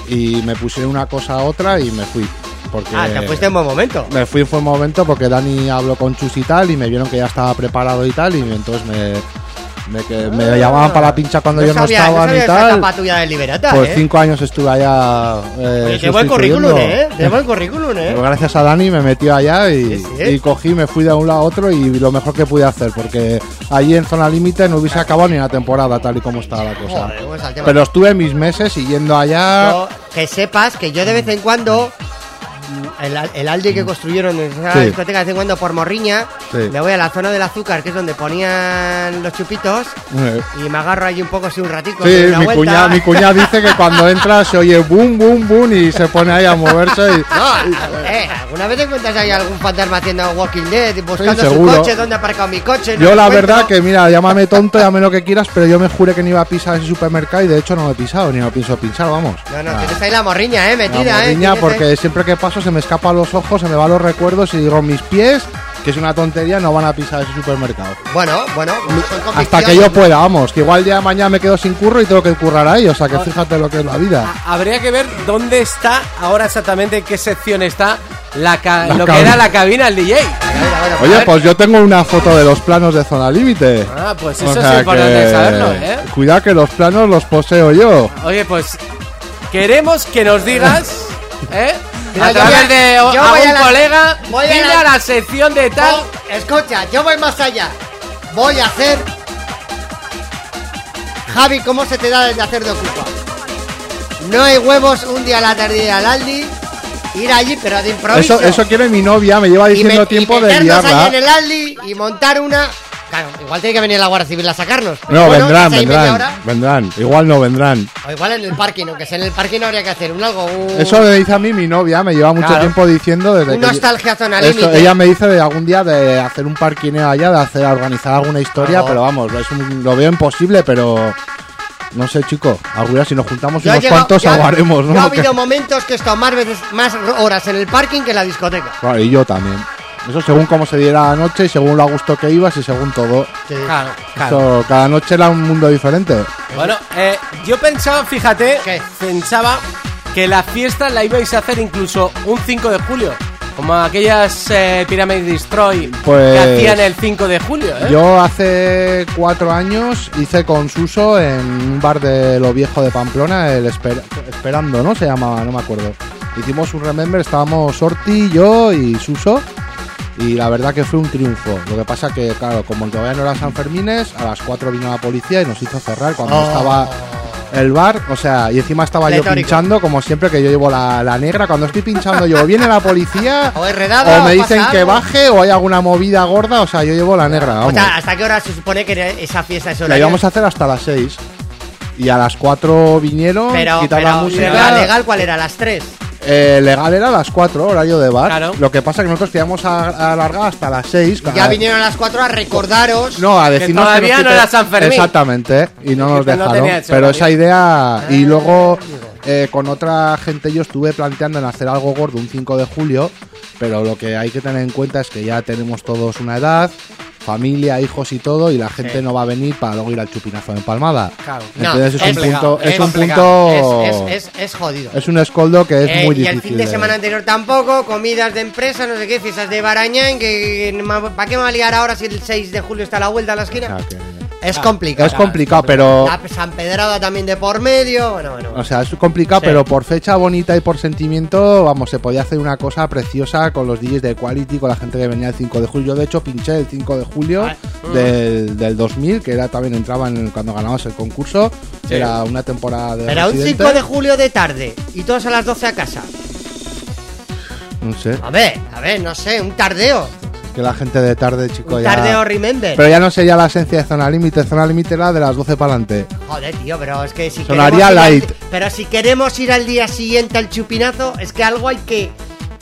Y me pusieron una cosa a otra y me fui. Porque ah, te fuiste en buen momento. me fui fue un momento porque Dani habló con Chus y tal y me vieron que ya estaba preparado y tal y entonces me, me, que- me llamaban para la pincha cuando no yo no sabía, estaba no ni tal. tuya de Liberata, Pues ¿eh? cinco años estuve allá. eh, Oye, qué buen currículum, ¿eh? Qué buen currículum, ¿eh? Pero gracias a Dani me metí allá y, Sí, sí. y cogí, me fui de un lado a otro y lo mejor que pude hacer, porque allí en zona límite no hubiese acabado ni la temporada tal y como estaba la cosa. Joder, tema. Pero estuve mis meses siguiendo allá. Yo- que sepas que yo de vez en cuando el, el Aldi que construyeron en esa Sí. discoteca de vez en cuando por Morriña Sí. me voy a la zona del azúcar que es donde ponían los chupitos Eh, y me agarro allí un poco así un ratico Sí, mi cuñada, mi cuñada dice que cuando entra se oye boom, boom, boom y se pone ahí a moverse. Y, no, eh, ¿alguna vez encuentras ahí algún fantasma haciendo Walking Dead buscando su coche? ¿Dónde ha aparcado mi coche? No yo la encuentro. verdad que, mira, llámame tonto, llámame lo que quieras, pero yo me juré que no iba a pisar ese supermercado y de hecho no lo he pisado, ni lo pienso pinchar, vamos. No, no, Ah. tienes ahí la morriña, eh, La metida, eh. morriña, eh. porque siempre que paso se me escapan los ojos, se me van los recuerdos y digo, mis pies, que es una tontería, no van a pisar ese supermercado. Bueno, bueno, son Hasta que yo pueda, vamos, que igual ya mañana me quedo sin curro y tengo que currar ahí, o sea que fíjate lo que es la vida. Ha- Habría que ver dónde está ahora exactamente, en qué sección está la ca- La lo que era la cabina, el DJ. A Oye, pues yo tengo una foto de los planos de zona límite. Ah, pues O eso sea es importante que- saberlo, ¿eh? Cuidado que los planos los poseo yo. Oye, pues queremos que nos digas, ¿eh? Mira, a través voy a- de voy la- colega, voy a la- a la sección de tal. Oh, escucha, yo voy más allá. Voy a hacer. Javi, ¿cómo se te da desde hacer de ocupa? No hay huevos un día a la tarde ir al Aldi, ir allí, pero de improviso. Eso, eso quiere mi novia, me lleva y diciendo me- tiempo y de liarla. allí en el Aldi y montar una. Claro, igual tiene que venir la Guardia Civil a sacarnos. No, Bueno, vendrán, vendrán, hora, vendrán. Igual no vendrán. o igual en el parking, aunque sea en el parking habría que hacer un algo. Un, Eso me dice a mí mi novia, me lleva mucho Claro. tiempo diciendo desde un que... nostalgia zona límite. ella me dice de algún día de hacer un parquineo allá, de hacer organizar alguna historia, pero vamos, es un- lo veo imposible, pero no sé, chico, alguna si nos juntamos Yo unos llegado- cuantos yo- aguaremos, yo ¿no? ha habido momentos que he estado más veces, más horas en el parking que en la discoteca. Claro, y yo también. Eso según cómo se diera la noche y según lo a gusto que ibas y según todo. Claro, claro. Eso, cada noche era un mundo diferente. Bueno, eh, yo pensaba, fíjate, ¿Qué? pensaba que la fiesta la ibais a hacer incluso un 5 de julio. Como aquellas eh, Pyramid Destroy Pues- que hacían el 5 de julio, ¿eh? Yo hace cuatro años hice con Suso en un bar de lo viejo de Pamplona, el Esper- Esperando, ¿no? Se llamaba, no me acuerdo. Hicimos un remember, estábamos Sorti, yo y Suso. Y la verdad que fue un triunfo. Lo que pasa que, claro, como todavía no era San Fermines, a las 4 vino la policía y nos hizo cerrar cuando Oh. estaba el bar. O sea, y encima estaba yo pinchando, como siempre que yo llevo la, la negra. Cuando estoy pinchando yo, viene la policía O es redada, o me o dicen que baje o hay alguna movida gorda. O sea, yo llevo la negra, O vamos. sea, ¿hasta qué hora se supone que esa fiesta es La hora? íbamos a hacer hasta las 6. Y a las 4 vinieron, Pero, quitaron la pero música. la legal, ¿cuál era? ¿Las 3? Eh, legal era a las 4, horario de bar. Claro. Lo que pasa es que nosotros queríamos a- a alargar hasta las 6. Ya vinieron a las 4 a recordaros. No, a decirnos todavía nos no era San Fermín. Exactamente, y no nos Que no dejaron. pero esa idea, y luego eh, con otra gente yo estuve planteando en hacer algo gordo un 5 de julio, pero lo que hay que tener en cuenta es que ya tenemos todos una edad, familia, hijos y todo, y la gente no va a venir para luego ir al chupinazo de Palmada. Claro. No, Entonces es, es un punto, es, es un punto, Es, jodido. es un escoldo que es Eh, muy y difícil. el fin de semana anterior tampoco, comidas de empresa, no sé qué, fiestas de Barañán, que, que ¿para qué me va a liar ahora si el 6 de julio está a la vuelta a la O esquina? sea, que- Es complicado. es complicado, pero La San Pedrada también de por medio, bueno, bueno. O sea, es complicado, Sí. pero por fecha bonita y por sentimiento, vamos, se podía hacer una cosa preciosa con los DJs de Quality, con la gente que venía el 5 de julio. Yo, de hecho, pinché el 5 de julio del, del 2000, que era también entraba en, cuando ganamos el concurso. Era una temporada de. Pero un Residente. 5 de julio de tarde y todos a las 12 a casa. No sé, A ver, a ver, no sé, un tardeo. Que la gente de tarde, chico, Un ya. tardeo remember. Pero ya no sería la esencia de Zona Límite. Zona Límite era de las 12 para adelante. Joder, tío, pero es que si Sonaría queremos al- light. pero si queremos ir al día siguiente al chupinazo, es que algo hay que.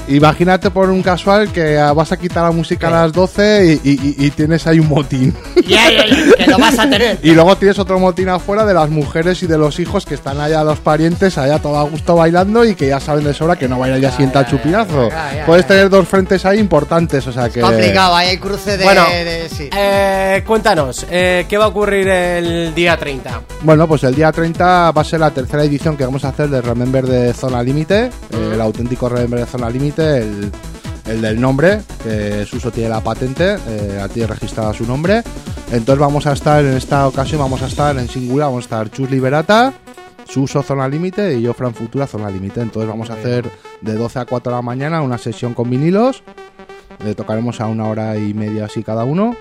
Imagínate por un casual que vas a quitar la música a las 12 y, y- y- y tienes ahí un motín. Ya, ya, ya, que lo vas a tener. Y luego tienes otro motín afuera de las mujeres y de los hijos que están allá, los parientes, allá todo a gusto bailando y que ya saben de sobra que no va a ir al día siguiente al chupinazo. ya, ya, Puedes ya. tener dos frentes ahí importantes, o sea que. Complicado, ahí hay cruce de. Bueno, de- sí. eh, cuéntanos, eh, ¿qué va a ocurrir el día 30? Bueno, pues el día 30 va a ser la tercera edición que vamos a hacer de Remember de Zona Límite, eh, el auténtico Remember de Zona Límite, el, el del nombre, que Suso tiene la patente, eh, a ti registrada su nombre. Entonces vamos a estar en esta ocasión, vamos a estar en singular, vamos a estar Chus Liberata, Suso Zona Límite y yo Fran Futura Zona Límite. Entonces vamos a hacer de 12 a 4 de la mañana una sesión con vinilos. Le tocaremos a una hora y media así cada uno.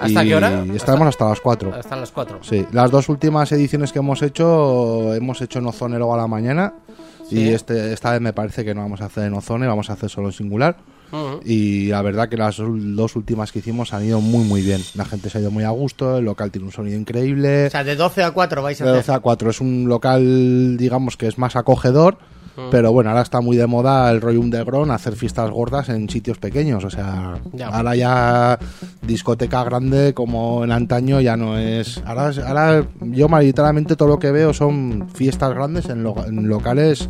¿Hasta y qué hora? estaremos hasta las 4. Hasta las 4. Sí, las dos últimas ediciones que hemos hecho, hemos hecho en Ozone luego a la mañana. Sí. Y este, esta vez me parece que no vamos a hacer en Ozone, vamos a hacer solo en singular. Y la verdad que las dos últimas que hicimos han ido muy muy bien. La gente se ha ido muy a gusto, el local tiene un sonido increíble. O sea, de 12 a 4 vais a De hacer. 12 a 4 es un local, digamos que es más acogedor. Pero bueno, ahora está muy de moda el rollo underground, hacer fiestas gordas en sitios pequeños. O sea, Ya. ahora ya discoteca grande como en antaño ya no es. Ahora, ahora yo mayoritariamente todo lo que veo son fiestas grandes en, lo- en locales,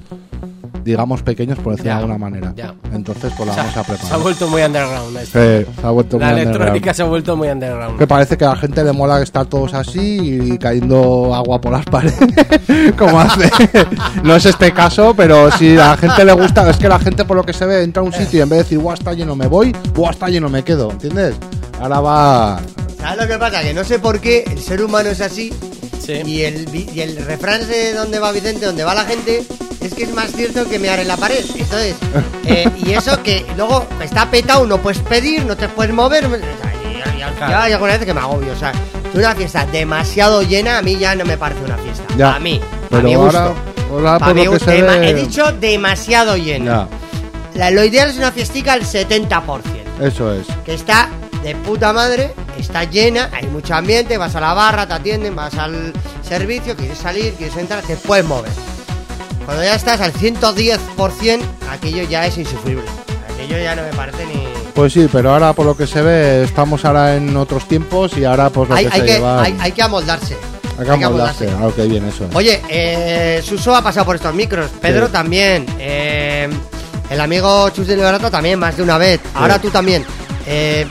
digamos pequeños por decirlo de alguna manera. ya. Entonces, pues la Se ha- vamos a Se ha preparar. vuelto muy underground esto. Sí, se ha vuelto La muy electrónica underground. se ha vuelto muy underground. Que parece que a la gente le mola estar todos así y cayendo agua por las paredes, como hace. No es este caso, pero si a la gente le gusta, es que la gente por lo que se ve entra a un sitio y en vez de decir, guau, está lleno, me voy, guau, está lleno, me quedo, ¿entiendes? Ahora va. ¿Sabes lo que pasa? Que no sé por qué el ser humano es así. Sí. Y el, y el refrán de donde va Vicente, donde va la gente, es que es más cierto que mear en la pared. Entonces, eh, y eso que luego está petado, no puedes pedir, no te puedes mover. o sea, y- y- y- Claro. Ya hay alguna vez que me agobio. O sea, una fiesta demasiado llena a mí ya no me parece una fiesta. Ya. A mí. Pero a mi gusto. ahora Pa' por lo que se ve. He dicho demasiado llena. Ya, La- lo ideal es una fiestica al 70%. eso es. que está de puta madre, está llena, hay mucho ambiente, vas a la barra, te atienden, vas al servicio, quieres salir, quieres entrar, te puedes mover. Cuando ya estás al 110%, aquello ya es insufrible. Aquello ya no me parece ni... Pues sí, pero ahora por lo que se ve, estamos ahora en otros tiempos y ahora pues lo Hay, que hay se que, lleva. hay, hay que amoldarse. Ah, ok, bien, eso. Oye, eh, Suso ha pasado por estos micros, Pedro Sí. también, eh, el amigo Chus de Liberato también, más de una vez, ahora tú también. Eh,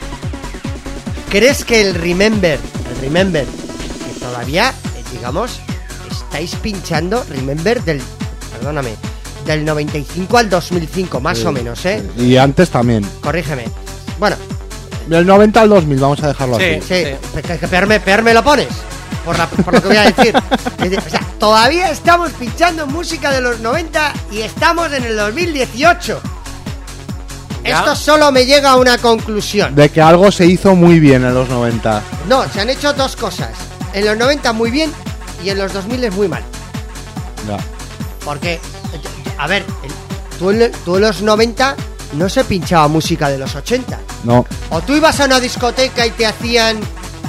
¿Crees que el Remember, el Remember, que todavía, digamos, estáis pinchando Remember del, perdóname, del 95 al 2005, más Sí, o menos, ¿eh? Y antes también. Corrígeme. Bueno, Del 90 al 2000, vamos a dejarlo Sí. así. Sí, que peor, me, peor me lo pones. Por, la- por lo que voy a decir. Es O sea, todavía estamos pinchando música de los 90 y estamos en el 2018. Ya. Esto solo me llega a una conclusión. De que algo se hizo muy bien en los 90. No, se han hecho dos cosas. En los 90 muy bien y en los 2000 muy mal. Ya. Porque, a ver, tú en, tú en los 90 no se pinchaba música de los 80. No. O tú ibas a una discoteca y te hacían,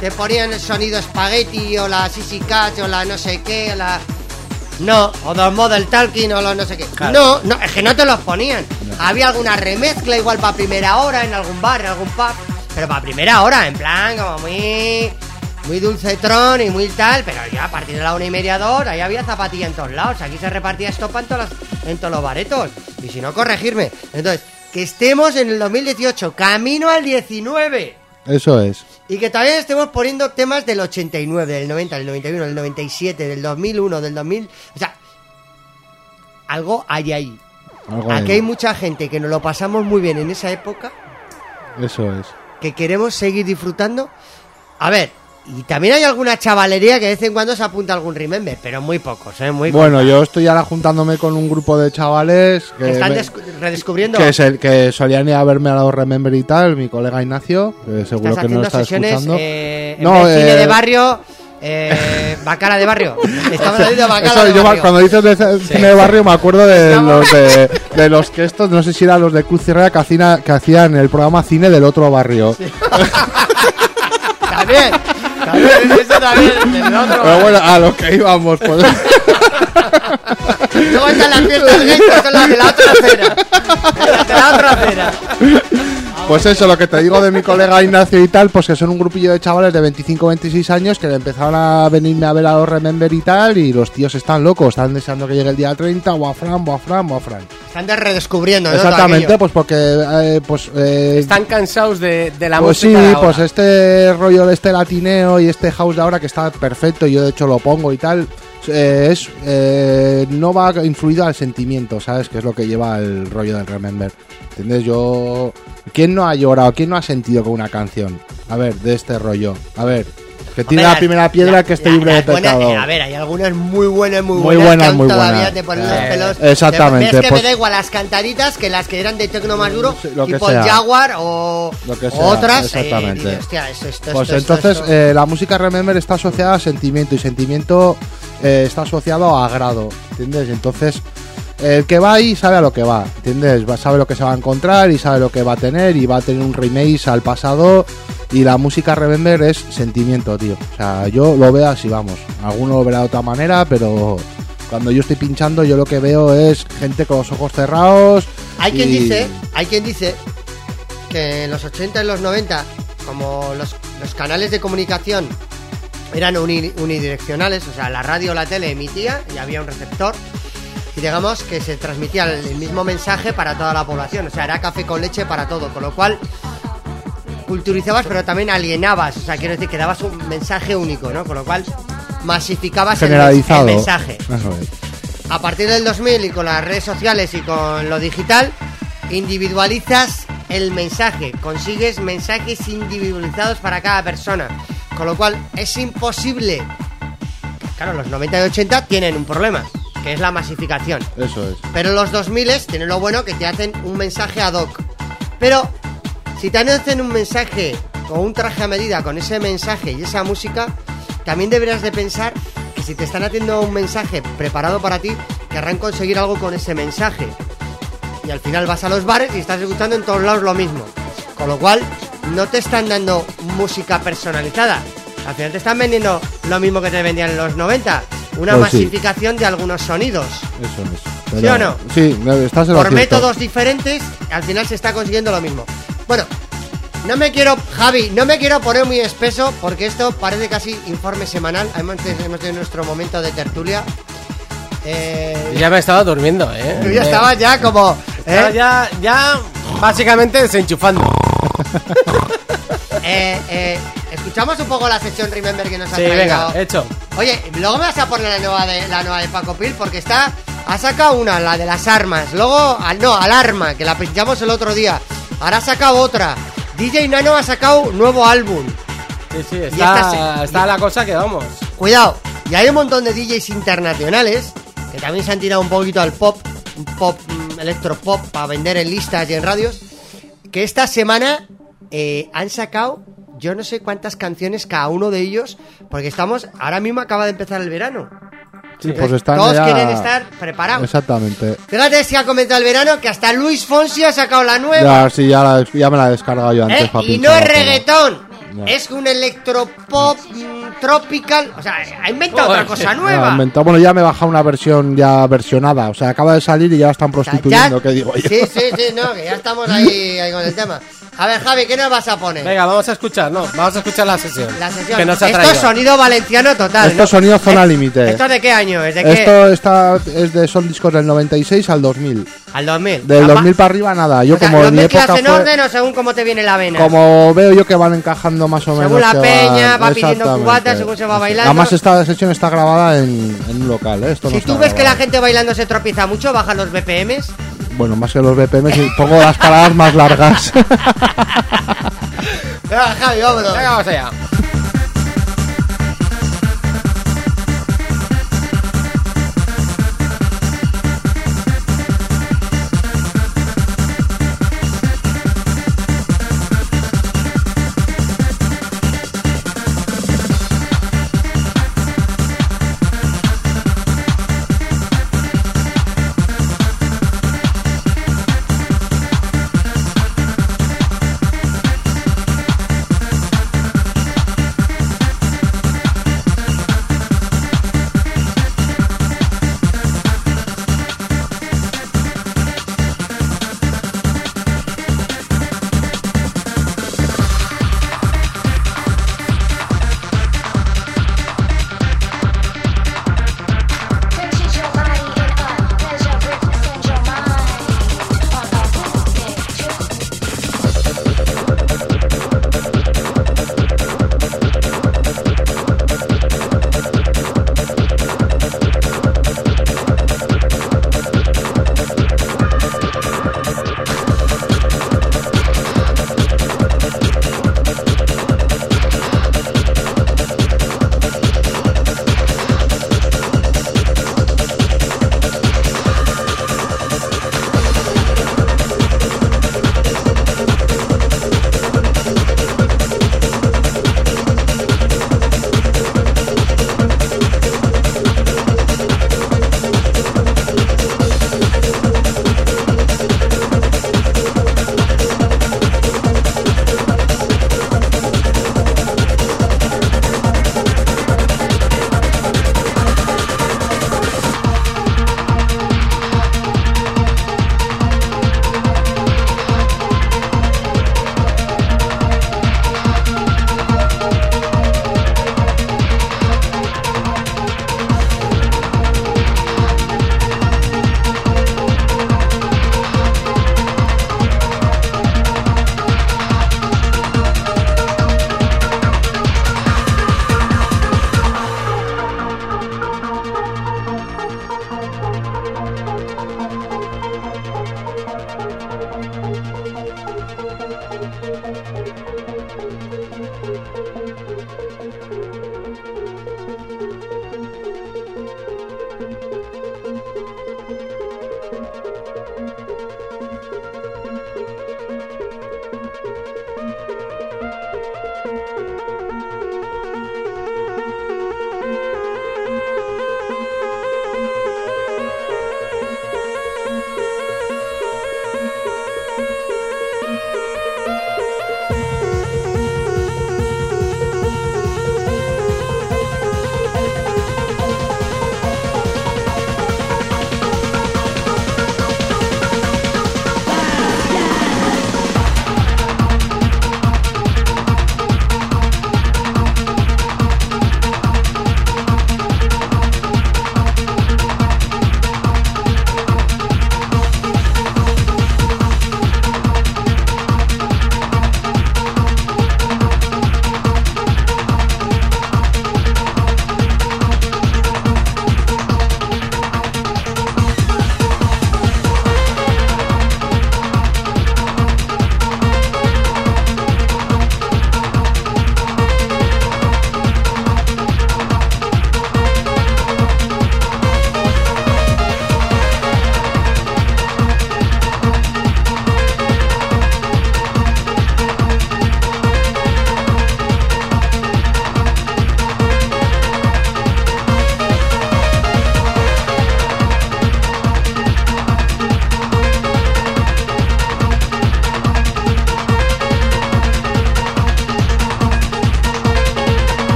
te ponían el sonido espagueti o la Sissy Catch o la no sé qué, o la... No, o los Model Talking o los no sé qué. No, no, es que no te los ponían. Había alguna remezcla igual para primera hora en algún bar, en algún pub, pero para primera hora, en plan como muy... Muy dulcetrón y muy tal, pero ya a partir de la una y media, dos, ahí había zapatilla en todos lados. Aquí se repartía estopa en, todas las- en todos los baretos. Y si no, corregirme. Entonces, que estemos en el 2018, camino al 19. Eso es. Y que también estemos poniendo temas del 89, del 90, del 91, del 97, del 2001, del 2000. O sea, algo hay ahí. Algo Aquí ahí. hay mucha gente que nos lo pasamos muy bien en esa época, Eso es. que queremos seguir disfrutando. A ver, y también hay alguna chavalería que de vez en cuando se apunta a algún remember, pero muy pocos, ¿eh? Muy Bueno, contados. yo estoy ahora juntándome con un grupo de chavales que, Que están me- descu- redescubriendo. que, es el, que solían ir a verme a los Remember y tal, mi colega Ignacio, que seguro Estás que no lo está sesiones escuchando. eh, en No, cine eh, de barrio, eh, bacala de barrio. Estamos haciendo bacala Eso, de yo, barrio. cuando dices de cine de barrio me acuerdo de Estamos- los de, de los que estos, no sé si eran los de Cruz Herrera que hacían, que hacían el programa cine del otro barrio. También, también, eso también. Pero bueno, a lo que íbamos, pues. Luego están las fiestas que son las de la otra acera. Las de la otra acera. Pues eso, lo que te digo de mi colega Ignacio y tal, pues que son un grupillo de chavales de 25 26 años que empezaron a venirme a ver a los Remember y tal, y los tíos están locos, están deseando que llegue el día 30, Boafran, Boafran, Boafran. Están de redescubriendo, ¿no? Exactamente, pues porque, eh, pues... eh, Están cansados de, de la pues sí, música. de ahora. pues este rollo de este latineo y este house de ahora que está perfecto, yo de hecho lo pongo y tal, eh, es eh, no va influido al sentimiento, ¿sabes? Que es lo que lleva el rollo del Remember. ¿Entiendes? Yo... ¿Quién no ha llorado? ¿Quién no ha sentido con una canción? A ver, de este rollo. A ver, que tiene Hombre, la primera piedra la- que esté libre de las buenas- pecado. eh, a ver, hay algunas muy buenas, muy, Muy buenas. buenas, que aún muy todavía buenas. te ponen Eh, los pelos. exactamente, Es que pues- me da igual las cantaditas que las que eran de tecno más duro, Sí, lo tipo sea. Jaguar o, Lo que o sea, otras. eh, exactamente. dices, hostia, esto, esto, Pues esto, entonces eh, la música Remember está asociada a sentimiento y sentimiento eh, está asociado a agrado, ¿entiendes? Entonces el que va ahí sabe a lo que va, ¿entiendes? Va- sabe lo que se va a encontrar y sabe lo que va a tener y va a tener un remake al pasado y la música Remember es sentimiento, tío. O sea, yo lo veo así, vamos. Alguno lo verá de otra manera, pero cuando yo estoy pinchando yo lo que veo es gente con los ojos cerrados. Hay quien dice, hay quien dice que en los 80 y los 90, como los, los canales de comunicación eran uni- unidireccionales, o sea, la radio o la tele emitía y había un receptor, y digamos que se transmitía el, mismo mensaje para toda la población, o sea, era café con leche para todo, con lo cual culturizabas pero también alienabas, o sea, quiero decir que dabas un mensaje único, ¿no? Con lo cual masificabas el, el mensaje. A partir del 2000 y con las redes sociales y con lo digital, individualizas el mensaje, consigues mensajes individualizados para cada persona, con lo cual es imposible. Claro, los 90 y 80 tienen un problema, que es la masificación. Eso es. Pero los 2000 tienen lo bueno que te hacen un mensaje ad hoc. Pero si te hacen un mensaje con un traje a medida con ese mensaje y esa música, también deberías de pensar que si te están haciendo un mensaje preparado para ti, querrán conseguir algo con ese mensaje. Y al final vas a los bares y estás escuchando en todos lados lo mismo. Con lo cual, no te están dando música personalizada. Al final te están vendiendo lo mismo que te vendían en los 90. Una Pues sí. masificación de algunos sonidos. Eso es. ¿Sí o no? Sí, estás en Por métodos diferentes, al final se está consiguiendo lo mismo. Bueno, no me quiero, Javi, no me quiero poner muy espeso porque esto parece casi informe semanal. Hemos hemos tenido nuestro momento de tertulia. Eh, Ya me estaba durmiendo, ¿eh? tú ya estabas ya como... estaba ¿eh? ya, ya básicamente desenchufando. Eh, eh, escuchamos un poco la sección Remember que nos ha Sí, traído. venga, hecho. Oye, luego me vas a poner la nueva de la nueva de Paco Pil porque está ha sacado una, la de las armas. Luego, ah, no, alarma, que la pinchamos el otro día. Ahora ha sacado otra. DJ Nano ha sacado nuevo álbum. Sí, sí, esta está, se- está la cosa que vamos. Cuidado, y hay un montón de DJs internacionales que también se han tirado un poquito al pop, un pop, electropop para vender en listas y en radios. que esta semana eh, han sacado yo no sé cuántas canciones cada uno de ellos, porque estamos, ahora mismo acaba de empezar el verano. Sí, pues están Todos ya- quieren estar preparados. Exactamente. Fíjate si ha comentado el verano que hasta Luis Fonsi ha sacado la nueva. Ya, sí, ya, la- ya me la he descargado yo antes ¿eh? para Y no es reggaetón. Ya. Es un electropop mm, tropical. O sea, ha inventado Joder, otra cosa nueva. inventado- bueno, ya me he bajado una versión ya versionada. O sea, acaba de salir y ya la están O sea, prostituyendo, ya- ¿qué digo yo? Sí, sí, sí, no, que ya estamos ahí, ahí con el tema. A ver, Javi, ¿qué nos vas a poner? Venga, vamos a escuchar, no, vamos a escuchar la sesión. La sesión. Que nos ha Esto es sonido valenciano total. Esto ¿no? es sonido zona Eh, límite. ¿Esto de qué año? ¿Es de qué? Esto está, es de, son discos del 96 al 2000. Al 2000. Del Apa- 2000 para arriba, nada. Yo o sea, como ¿Los en mi mezclas época en fue- orden o según cómo te viene la vena? Como veo yo que van encajando más o menos. Según la peña, va pidiendo cubatas según se va bailando. Además, esta sesión está grabada en, en un local, ¿eh? Esto Si tú ves que la gente bailando se tropieza mucho, baja los BPMs. Bueno, más que los BPM, y pongo las paradas más largas. Venga, Javi, vámonos. Venga, vamos allá.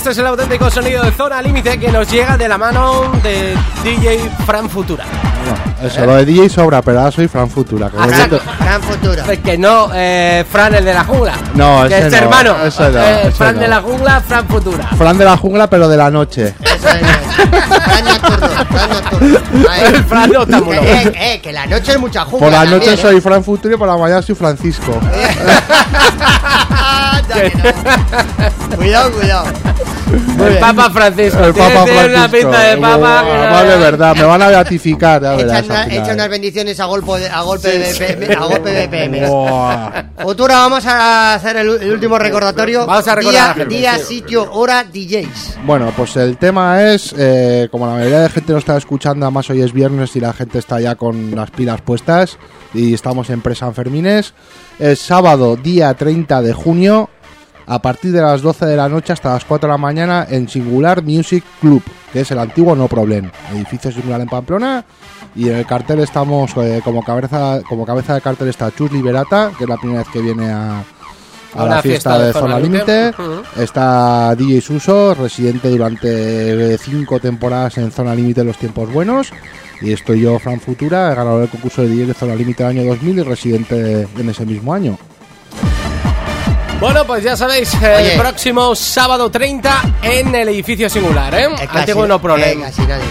Este es el auténtico sonido de Zona Límite que nos llega de la mano de DJ Fran Futura. Eso, lo de DJ sobra, pero ahora soy Fran Futura. que Gran futuro. Es que no, eh, Fran el de la jungla. No, que es no, hermano. ese no, Eh, ese Fran no. de la jungla, Fran Futura. Fran de la jungla, pero de la noche. Eso es. Gran nocturno, gran nocturno. Fran Noctámbulo. Eh, eh, que la noche es mucha jungla. Por la también, noche ¿eh? soy Fran Futuro y por la mañana soy Francisco. Cuidado, cuidado. El. Papa Francisco. El Papa tiene una Francisco. pinta de papa. que no- Vale, de verdad, me van a beatificar, ya verás. Echa, una- echa unas bendiciones a golpe de, a golpe de PM. A golpe de PM. Buah. Futura, vamos a hacer el, el último recordatorio. Vamos a recordar día, día, sitio, hora, DJs. Bueno, pues el tema es, eh, como la mayoría de gente no está escuchando, además hoy es viernes y la gente está ya con las pilas puestas y estamos en Presa Fermines. Es sábado, día 30 de junio, a partir de las 12 de la noche hasta las 4 de la mañana en Singular Music Club, que es el antiguo No Problem, edificio singular en Pamplona. Y en el cartel estamos, eh, como, cabeza, como cabeza de cartel está Chus Liberata, que es la primera vez que viene a, a la fiesta, de Zona Límite. Está DJ Suso, residente durante eh, cinco temporadas en Zona Límite en los tiempos buenos. Y estoy yo, Fran Futura, ganador del concurso de DJ de Zona Límite del año 2000 y residente en ese mismo año. Bueno, pues ya sabéis, Oye. el próximo sábado 30 en el edificio singular, ¿eh? Eh, casi- Antiguo no eh, problema. casi nadie.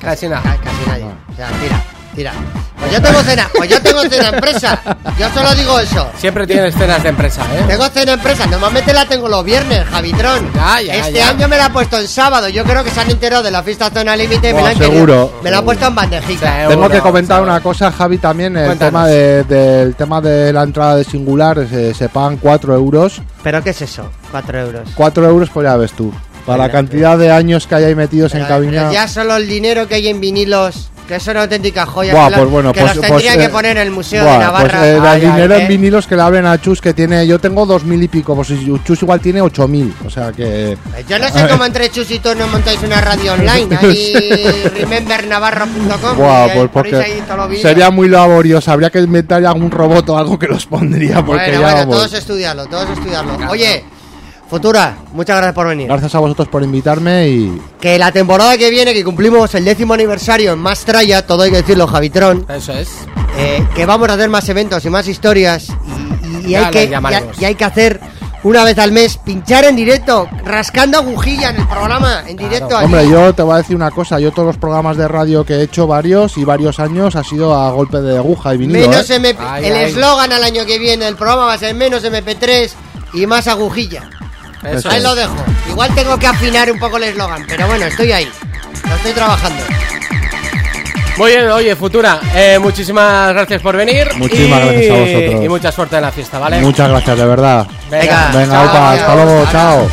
Casi Ca- nada. Casi nadie. O sea, tira, tira. Pues yo tengo cena, pues yo tengo cena empresa. Yo solo digo eso. Siempre tienes cenas de empresa, ¿eh? Tengo cena empresa, normalmente la tengo los viernes, Javitrón. Ya, ya, este ya. año me la ha puesto en sábado. Yo creo que se han enterado de la fiesta zona límite y me la han querido- seguro, Me la ha puesto en bandejita. Seguro, Tengo que comentar seguro. una cosa, Javi, también. El Cuéntanos. tema, de- del tema de la entrada de Singular se, se pagan 4 euros. ¿Pero qué es eso? 4 euros. 4 euros, pues ya ves tú. Para la Pero- cantidad de años que hay ahí metidos en Pero- cabina. pero ya solo el dinero que hay en vinilos, que es una auténtica joya. Buah, que, la- pues bueno, que pues- los pues, tendrían eh, que poner en el Museo Buah, de Navarra. Pues, eh, el Ay, ay, dinero eh. en vinilos que le abren a Chus, que tiene. Yo tengo dos mil y pico, pues y Chus igual tiene ocho mil. O sea que. Yo no sé cómo entre Chus y tú no montáis una radio online. Ahí remembernavarra.com. Pues porque sería muy laborioso. Habría que inventar algún robot o algo que los pondría. Porque Bueno, ya bueno, vamos. todos estudiarlo, todos estudiarlo. Oye, Futura, muchas gracias por venir. Gracias a vosotros por invitarme y Que la temporada que viene, que cumplimos el décimo aniversario en Mastraya, todo hay que decirlo, Javitron, Eso es. eh, que vamos a hacer más eventos y más historias y, y- y hay que, y, y hay que hacer una vez al mes, pinchar en directo, rascando agujilla en el programa, en directo. allí. Hombre, yo te voy a decir una cosa, yo todos los programas de radio que he hecho varios y varios años ha sido a golpe de aguja y vinilo, Menos ¿eh? MP Ay, el eslogan al año que viene del programa va a ser menos MP3 y más agujilla. Eso Ahí es. lo dejo. Igual tengo que afinar un poco el eslogan, pero bueno, estoy ahí. Lo estoy trabajando. Muy bien, oye, Futura, eh, muchísimas gracias por venir. Muchísimas y, gracias a vosotros. Y mucha suerte en la fiesta, ¿vale? Muchas gracias, de verdad. Venga, Venga, chao, opa, hasta luego, chao.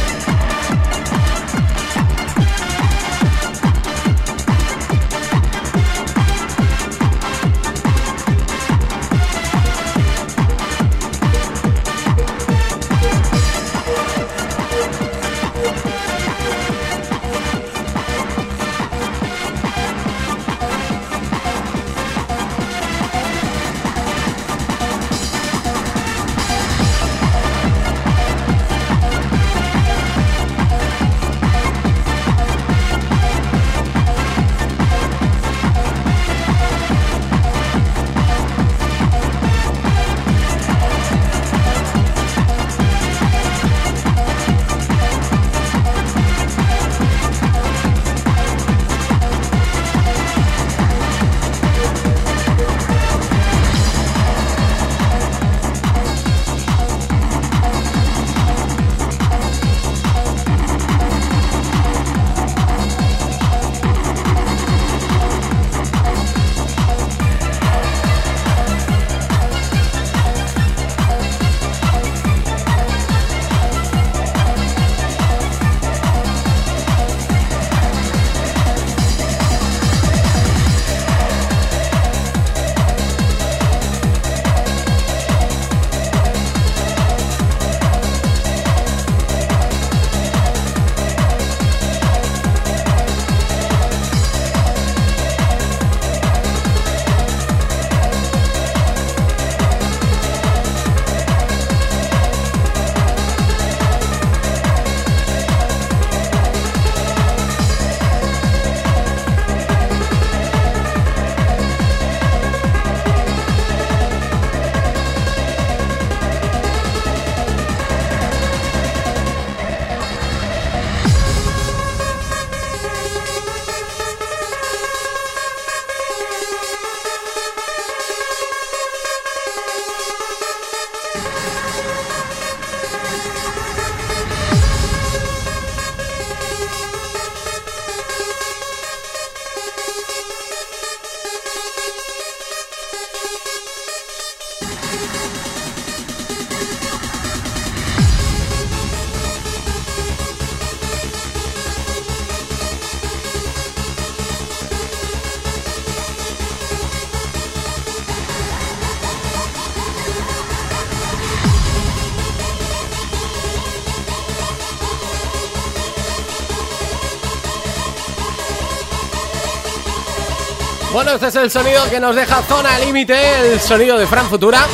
Bueno, este es el sonido que nos deja Zona Límite, el sonido de Fran Futura.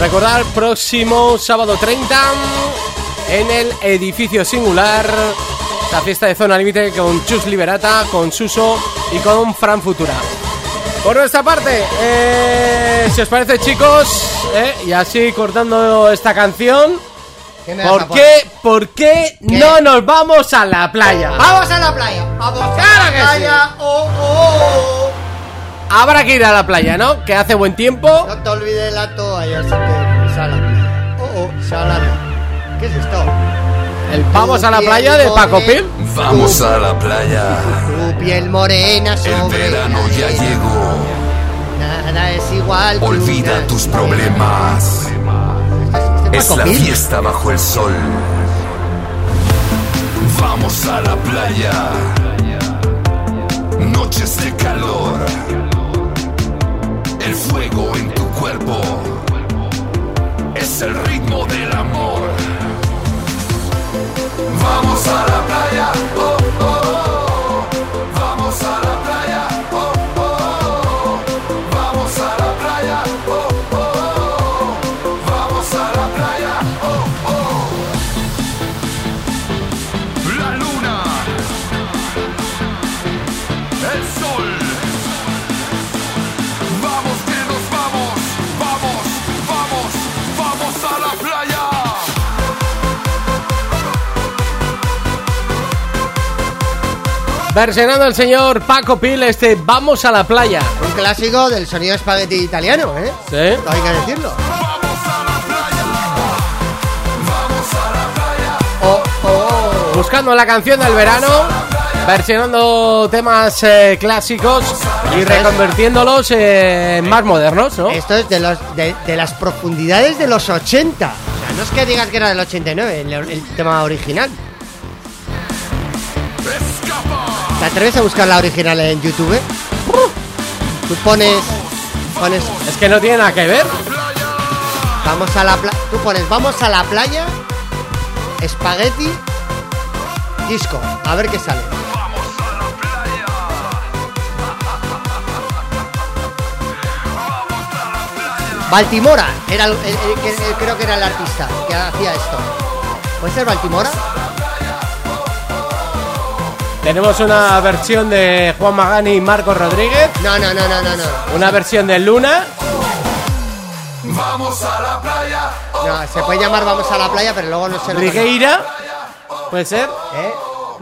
Recordar, próximo sábado 30 en el edificio singular, la fiesta de Zona Límite con Chus Liberata, con Suso y con Fran Futura. Por nuestra parte, eh, si os parece chicos, eh, y así cortando esta canción, ¿Qué me vas a ¿por qué, ¿por qué no nos vamos a la playa? Vamos a la playa. A Claro la playa. Oh, oh, Habrá que ir a la playa, ¿no? Que hace buen tiempo. oh. No te olvides la toalla, así que sala. Oh, oh, salada. ¿Qué es esto? El vamos a la playa de Paco Pil. Vamos a la playa. Tu piel morena El sobre verano la ya llegó. Nada es igual. que Olvida una tus problemas. Este Es la fiesta bajo el sol. Vamos a la playa. Noches de calor. El fuego en tu cuerpo. Es el ritmo del amor. Vamos a la playa. Oh, oh, oh. Versionando el señor Paco Pil este Vamos a la playa. Un clásico del sonido espagueti italiano, ¿eh? ¿Sí? Todo hay que decirlo. Oh, oh, oh. Buscando la canción del verano, versionando temas eh, clásicos y reconvirtiéndolos en más modernos, ¿no? Esto es de, los, de, de las profundidades de los 80. O sea, no es que digas que era del 89, el, el tema original. ¿Te atreves a buscar la original en YouTube? Tú pones. Pones. Es que no tiene nada que ver. Vamos a la playa. Tú pones vamos a la playa. Espagueti. Disco. A ver qué sale. Baltimora era el- el- el creo que era el artista que hacía esto. ¿Puede ser Baltimora? Tenemos una versión de Juan Magani y Marcos Rodríguez, No, no, no, no, no, no. una versión de Luna, Vamos a la playa. No, se puede llamar Vamos a la playa, pero luego no se lo Rigueira, puede ser, ¿Eh?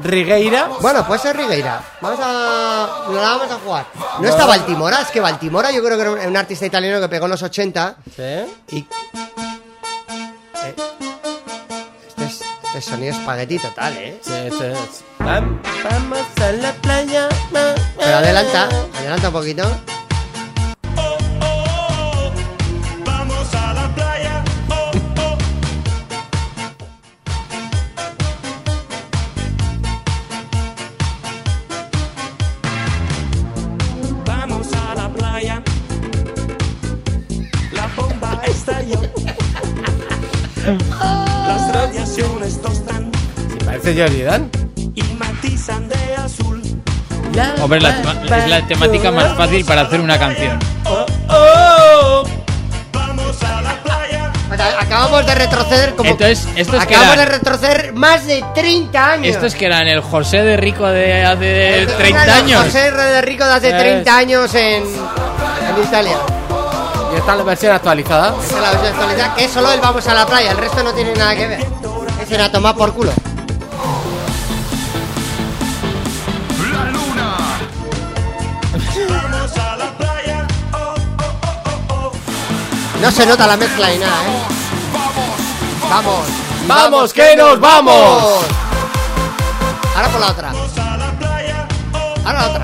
Rigueira. Bueno, puede ser Rigueira. Vamos a. No la vamos a jugar. No está Baltimora, es que Baltimora yo creo que era un, un artista italiano que pegó en los 80 Sí. y. Eh, Este es, es sonido espagueti total, ¿eh? Sí, sí, sí. Vam- Vamos a la playa. ma, ma. Pero adelanta, adelanta un poquito. Vamos a la playa. Oh, oh. Vamos a la playa. La bomba estalló. Parece Johnny Dan. de azul. Hombre, la tema- es la temática más fácil para hacer una canción. Vamos a la playa. O sea, acabamos de retroceder como. Entonces, esto es que acabamos era- de retroceder más de 30 años. Esto es que era en el José de Rico de hace Esto 30 era el años. José de Rico de hace Es. 30 años en, en Italia. Y está la versión actualizada. Esa es la versión actualizada, que es solo el vamos a la playa, el resto no tiene nada que ver. Ese era tomar por culo. No se nota la mezcla ni nada, ¿eh? Vamos. ¡Vamos, que nos vamos! Ahora por la otra. Vamos la Ahora la otra.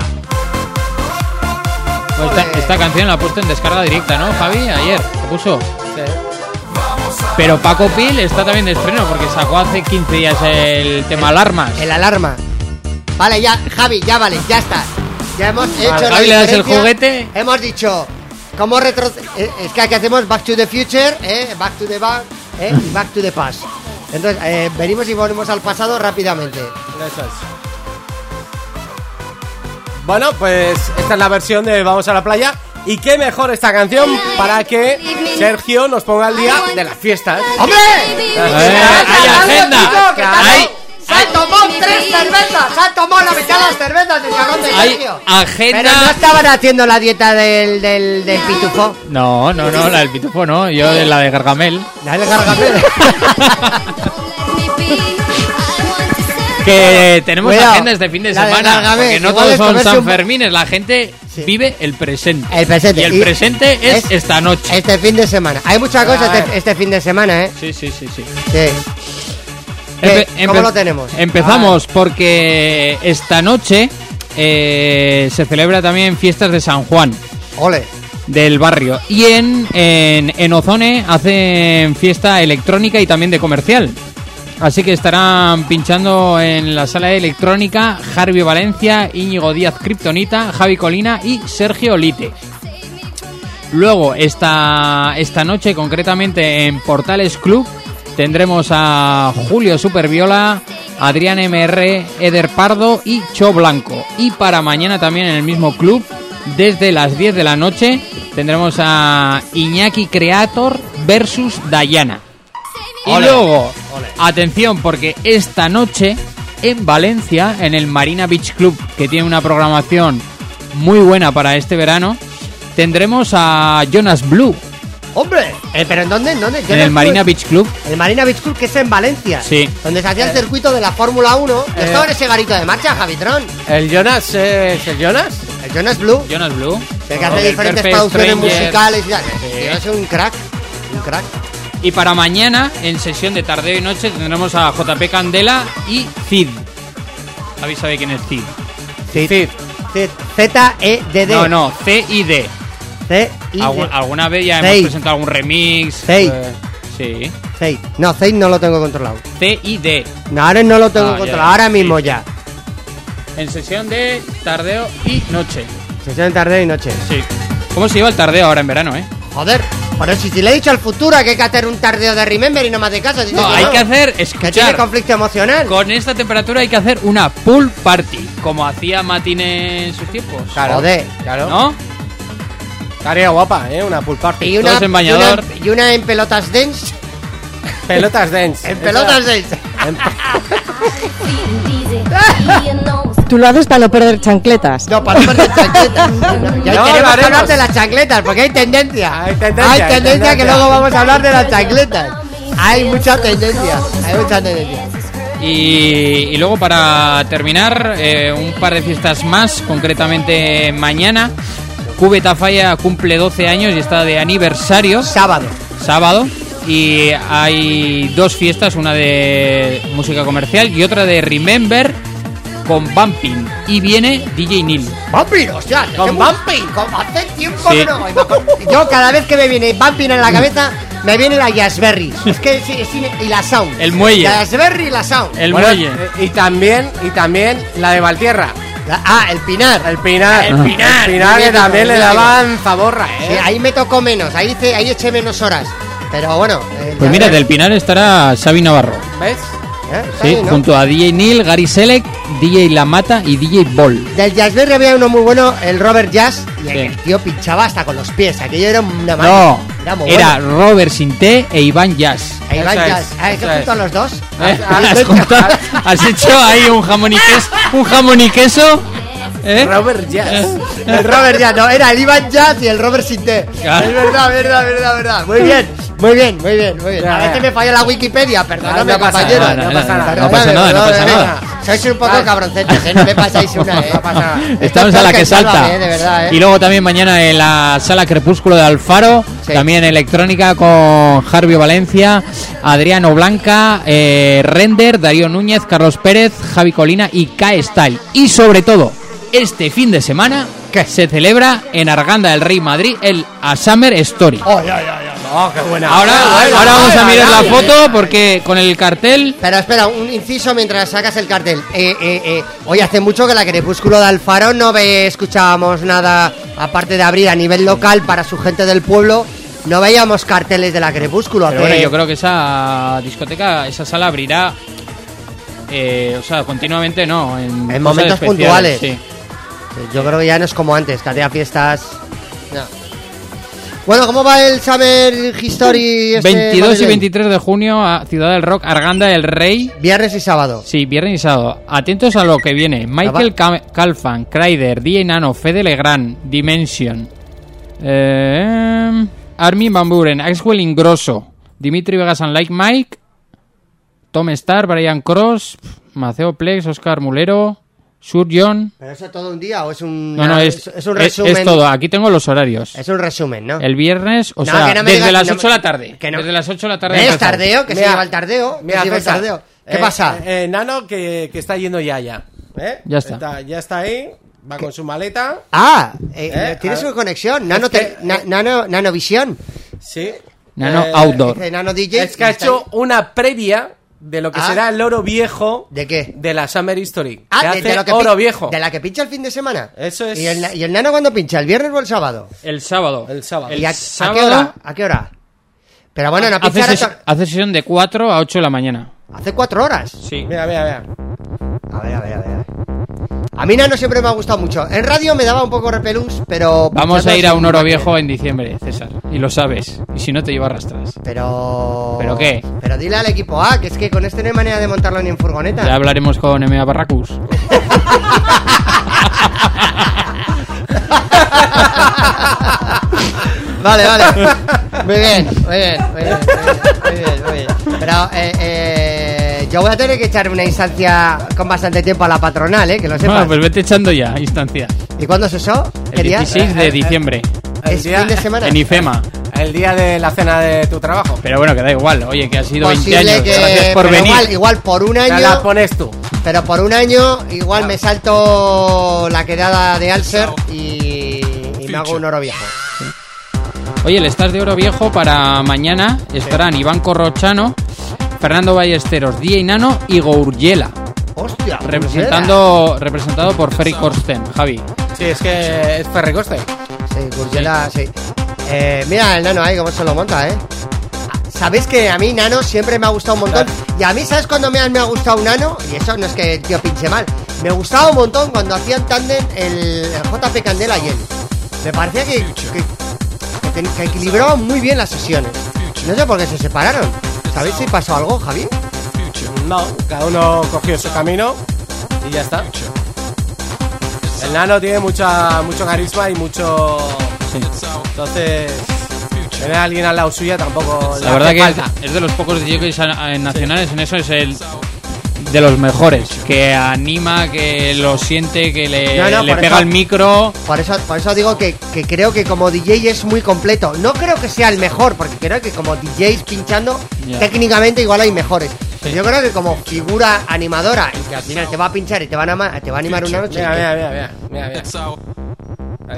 Pues esta, esta canción la ha puesto en descarga directa, ¿no, Javi? Ayer, la puso. Pero Paco Pil está también de estreno porque sacó hace 15 días el tema Alarmas. El alarma. Vale, ya, Javi, ya vale, ya está. Ya hemos hecho la Javi, ¿le das el juguete? Hemos dicho cómo retro... eh, Es que aquí hacemos Back to the Future, eh, Back to the Back eh, y Back to the Past. Entonces, eh, venimos y volvemos al pasado rápidamente. Eso es. Bueno, pues esta es la versión de Vamos a la playa. Y qué mejor esta canción para que Sergio nos ponga al día de las fiestas. ¡Hombre! Eh, ¡Hay agenda! ¡Hay, ¡Se ha tomado tres cervezas! ¡Se ha tomado la mitad de las cervezas del cabrón de hay Sergio! Pero no agenda! estaban haciendo la dieta del, del, del pitufo. No, no, no, la del pitufo no, yo de la de Gargamel. Dale, Gargamel. Que tenemos Cuidado, agenda este fin de la de semana. Gargamel, Porque no igual todos es son comerse San un- Fermines, la gente Sí. vive el presente. El presente. Y el Y presente es, es- esta noche. Este fin de semana. Hay muchas cosas este, este fin de semana, ¿eh? Sí, sí, sí, sí. Sí. ¿Cómo lo tenemos? Empezamos porque esta noche eh, se celebra también fiestas de San Juan Ole. del barrio. Y en, en, en Ozone hacen fiesta electrónica y también de comercial. Así que estarán pinchando en la sala de electrónica Harvey Valencia, Íñigo Díaz Kryptonita, Javi Colina y Sergio Lite. Luego, esta, esta noche, concretamente en Portales Club, tendremos a Julio Superviola, Adrián MR, Eder Pardo y Cho Blanco. Y para mañana también en el mismo club, desde las 10 de la noche, tendremos a Iñaki Creator versus Dayana. Y luego, atención, porque esta noche en Valencia, en el Marina Beach Club, que tiene una programación muy buena para este verano, tendremos a Jonas Blue. ¡Hombre! Eh, ¿Pero en dónde? ¿En dónde? Yo En el Marina Beach Club. El Marina Beach Club, que es en Valencia. Sí. Donde se hacía el circuito de la Fórmula 1. Yo Eh. estaba en ese garito de marcha, Javitron. ¿El Jonas es el Jonas? El Jonas Blue. Jonas Blue. El que hace diferentes Perfect producciones Stranger. musicales y tal. Sí. Es un crack. Un crack. Y para mañana, en sesión de tardeo y noche, tendremos a JP Candela y Cid. ¿Habéis sabe quién es Cid? Cid. Z-E-D-D. No, no, C-I-D. Algu- ¿Alguna vez ya hemos presentado algún remix? Cid. Eh, sí. Zeid. No, Zeid no lo tengo controlado. C-I-D. No, ahora no lo tengo Ah, controlado. ya. Ahora mismo sí. ya. En sesión de tardeo y noche. Sesión de tarde y noche. Sí. ¿Cómo se lleva el tardeo ahora en verano, eh? Joder. Pero si, si le he dicho al futuro que hay que hacer un tardeo de Remember y no más de caso. dice No, hay no. que hacer, Que tiene escuchar. conflicto emocional. Con esta temperatura hay que hacer una pool party, como hacía Matine en sus tiempos. Claro. Joder. Claro. ¿No? Estaría guapa, ¿eh? Una pool party. Y una, Todos en y bañador. una- y una en pelotas dance. Pelotas dance. En pelotas dance. Tú lo haces para no perder chancletas. No, para no perder chancletas. No, ya No, tenemos que hablar de las chancletas, porque hay tendencia. Hay tendencia, hay que tendencia. luego vamos a hablar de las chancletas. Hay mucha tendencia. Hay mucha tendencia. Y, y luego para terminar, eh, un par de fiestas más, concretamente mañana. Cubeta Falla cumple 12 años y está de aniversario, Sábado. sábado. Y hay dos fiestas, una de música comercial y otra de Remember con Bumping. Y viene DJ Neil. Bumping, o sea, con Bumping. Como hace tiempo Sí. que no. Yo cada vez que me viene Bumping en la cabeza, me viene la Jazzberry. Es que sí, sí, y la Sound. El muelle. La Jazzberry y la Sound. El Bueno, muelle. eh, Y también, y también la de Valtierra. La- ah, el Pinar. El Pinar. El Pinar. El Pinar que también le daban zaborra, Sí, ¿eh? ahí me tocó menos, ahí, hice, ahí eché menos horas. Pero bueno. eh, Pues mira, ves. del Pinar estará Xavi Navarro. ¿Ves? ¿Eh? Sí, junto a DJ Neil, Gary Selec, DJ La Mata y DJ Ball. Del Jazzberry había uno muy bueno, el Robert Jazz, y el, Sí. el tío pinchaba hasta con los pies. Aquello era una. No, Era muy era bueno. Robert Sinté e Iván Jazz. Eso es, Jazz. Ah, ¿es que eso junto a es. los dos? ¿Eh? Ah, ¿Has, contado- has hecho ahí un jamón y queso? ¿Un jamón y queso? ¿Eh? Robert Jazz. El Robert Jazz, no, era el Ivan Jazz y el Robert Sinté. Claro. Es verdad, verdad, verdad, verdad. Muy bien, muy bien, muy bien, muy bien. A veces me falla la Wikipedia, perdóname, No compañero. no pasa nada. No pasa nada, no pasa Perdóname, nada. Sois un poco cabroncetes, ¿eh? No me pasáis una, ¿eh? No pasa nada. Estamos es a la que salta. Sálvame, ¿eh? De verdad, ¿eh? Y luego también mañana en la sala Crepúsculo de Alfaro, Sí. también electrónica con Jarvio Valencia, Adriano Blanca, eh, Render, Darío Núñez, Carlos Pérez, Javi Colina y K-Style. Y sobre todo, este fin de semana se celebra en Arganda del Rey Madrid el A Summer Story. Oh. Oh, qué buena. Ahora, ahora ay, vamos a mirar la foto porque con el cartel Pero espera, un inciso mientras sacas el cartel. Eh, eh, eh, hoy hace mucho que la Crepúsculo de Alfaro no ve, escuchábamos nada, aparte de abrir a nivel local para su gente del pueblo, no veíamos carteles de la Crepúsculo. Pero bueno, yo creo que esa discoteca, esa sala abrirá, eh, o sea, continuamente no, en, En momentos especiales, puntuales. sí. Yo creo que ya no es como antes, que hacía fiestas... No. Bueno, ¿cómo va el Summer History? este 22 y Madeleine? 23 de junio a Ciudad del Rock, Arganda del Rey. Viernes y sábado. Sí, viernes y sábado. Atentos a lo que viene. Michael Cam- Calfan, Kryder, DJ Nano, Fede Legrand, Dimension. Eh, Armin Van Buren, Axwell Ingrosso, Dimitri Vegas and Like Mike, Tom Star, Brian Cross, Maceo Plex, Oscar Mulero, Sur John. ¿Pero eso todo un día o es un... No, no, es, es un es- resumen? es todo. Aquí tengo los horarios. Es un resumen, ¿no? El viernes, o No, sea, no desde digas- las no 8 de la tarde. que no- Desde las 8 de la tarde. Empezamos. Tardeo, que se Mira, lleva el tardeo. que Mira, se lleva el tardeo. ¿Qué eh, pasa? eh, Nano que, que está yendo ya, ya. ¿Eh? Ya está. Ya está ahí, va con su maleta. Ah, eh, ¿Eh? una ver. conexión. Nano, Es que- te- na- nano, Nanovisión. Sí. Nano Eh, Outdoor. Nano DJ. Es que ha está hecho ahí. una previa de lo que Ah. será el oro viejo ¿De qué? de la Summer History. que Ah, de, hace de lo que oro viejo. De la que pincha el fin de semana. Eso es. ¿Y el, na- ¿Y el nano cuándo pincha? ¿El viernes o el sábado? El sábado. El sábado. ¿Y a, qué hora? ¿A qué hora? Pero bueno, no hace, pinchará ses- hace sesión de 4 a 8 de la mañana. hace cuatro horas. Sí. Mira, mira, mira. A ver, a ver, a ver. A mí Nano siempre me ha gustado mucho. En radio me daba un poco repelús, pero... Vamos a ir a un oro viejo en diciembre, César. Y lo sabes. Y si no, te llevo arrastras. Pero... ¿Pero qué? Pero dile al equipo A, que es que con este no hay manera de montarlo ni en furgoneta. Ya hablaremos con MA Barracus. Vale, vale. Muy bien, muy bien, muy bien, muy bien, muy bien. Pero eh, eh, yo voy a tener que echar una instancia con bastante tiempo a la patronal, ¿eh? Que lo sepas. Bueno, pues vete echando ya, instancia. ¿Y cuándo es eso? ¿Qué El día? 16 de diciembre. El ¿Es día- fin de semana? En IFEMA. El día de la cena de tu trabajo. Pero bueno, que da igual. Oye, que ha sido 20 Posible años. que... Gracias por pero venir. Igual, igual por un Te la año... pones tú. Pero por un año igual me salto la quedada de Alcer y, y me hago un oro viejo. Oye, el Estás de Oro Viejo para mañana estarán Iván Corrochano, Fernando Ballesteros, DJ Nano y Gourjela. Hostia. Representando, representado por Ferry Corsten, Javi. Sí, es que es Ferricoste. Sí, Gurgela, sí. Eh, mira el nano ahí, cómo se lo monta, ¿eh? Sabéis que a mí Nano siempre me ha gustado un montón. Y a mí, ¿sabes cuando me, me ha gustado un Nano? Y eso no es que el tío pinche mal. Me gustaba un montón cuando hacían tándem el, el JP Candela y él. Me parecía que, que, que que equilibraban muy bien las sesiones. No sé por qué se separaron. ¿Sabéis si pasó algo, Javi? No, cada uno cogió su camino y ya está. El nano tiene mucha, mucho carisma y mucho. Entonces, tener a alguien al lado suya tampoco le La verdad que falta. es, de los pocos DJs nacionales, en eso es el de los mejores, que anima, que lo siente, que le, No, no, le pega eso- el micro. Por eso, por eso digo que, que creo que como DJ es muy completo. No creo que sea el mejor, porque creo que como DJs pinchando, Ya. técnicamente igual hay mejores. Sí. Yo creo que como figura animadora, y que al final te va a pinchar y te va a, te va a animar una noche. Mira, mira, mira, mira, mira, mira.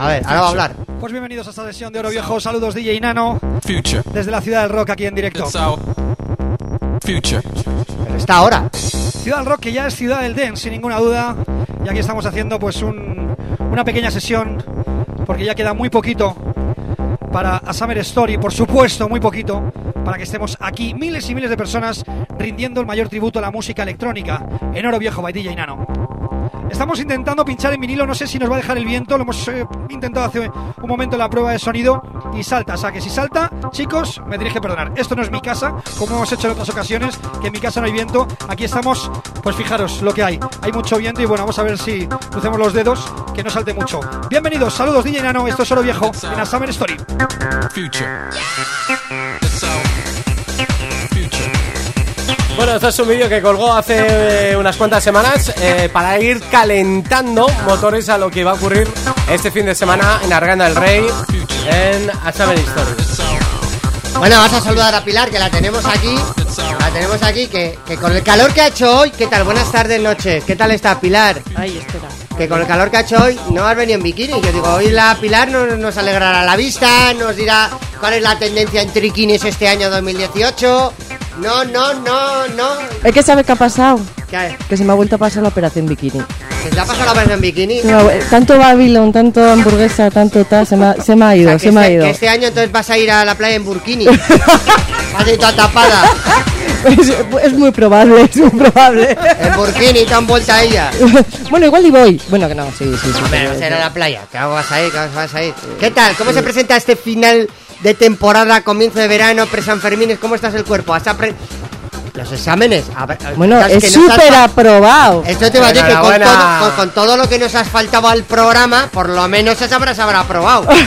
A ver, ahora va a hablar. Pues bienvenidos a esta sesión de Oro Viejo. Saludos DJ Nano. Desde la ciudad del rock aquí en directo. Pero está ahora. Ciudad del rock que ya es ciudad del dance, sin ninguna duda. Y aquí estamos haciendo pues un- una pequeña sesión. Porque ya queda muy poquito para a Summer Story, por supuesto, muy poquito, para que estemos aquí miles y miles de personas rindiendo el mayor tributo a la música electrónica en Oro Viejo by DJ Nano. Estamos intentando pinchar en vinilo, no sé si nos va a dejar el viento, lo hemos eh, intentado hace un momento en la prueba de sonido y salta, o sea que si salta, chicos, me tenéis que perdonar. Esto no es mi casa, como hemos hecho en otras ocasiones, que en mi casa no hay viento, aquí estamos, pues fijaros lo que hay, hay mucho viento y bueno, vamos a ver si crucemos los dedos, que no salte mucho. Bienvenidos, saludos DJ Nano, esto es Oro Viejo en A Summer Story. Bueno, esto es un vídeo que colgó hace eh, unas cuantas semanas eh, para ir calentando motores a lo que va a ocurrir este fin de semana en Arganda del Rey en A Summer Story. Bueno, vas a saludar a Pilar, que la tenemos aquí. La tenemos aquí, que, que con el calor que ha hecho hoy, ¿qué tal? Buenas tardes, noches. ¿Qué tal está Pilar? Ay, espera. Que con el calor que ha hecho hoy no has venido en bikini. Yo digo, hoy la Pilar nos, nos alegrará la vista, nos dirá cuál es la tendencia en triquinis este año 2018. No, no, no, no. Es que sabe qué ha pasado. ¿Qué? Que se me ha vuelto a pasar la operación bikini. ¿Se te ha pasado la en bikini? Vu- Tanto Babylon, tanto hamburguesa, tanto tal, se me ha, se me ha O ido, sea, se me ha este, ido. que este año entonces vas a ir a la playa en burkini. Vas a ir toda tapada. Es, es muy probable, es muy probable. En burkini, tan vuelta a ella. bueno, igual y voy. Bueno, que no, sí, sí, sí. Hombre, sí. a la playa. ¿Qué vas a ir? ¿Qué vas a ir? ¿Qué tal? ¿Cómo se presenta este final de temporada, comienzo de verano, pre-San Fermines? ¿Cómo estás el cuerpo? ¿Has Los exámenes. Ver, Bueno, es súper aprobado. Esto te va a decir que con todo, con, con todo lo que nos has faltado al programa, por lo menos se habrás habrá aprobado.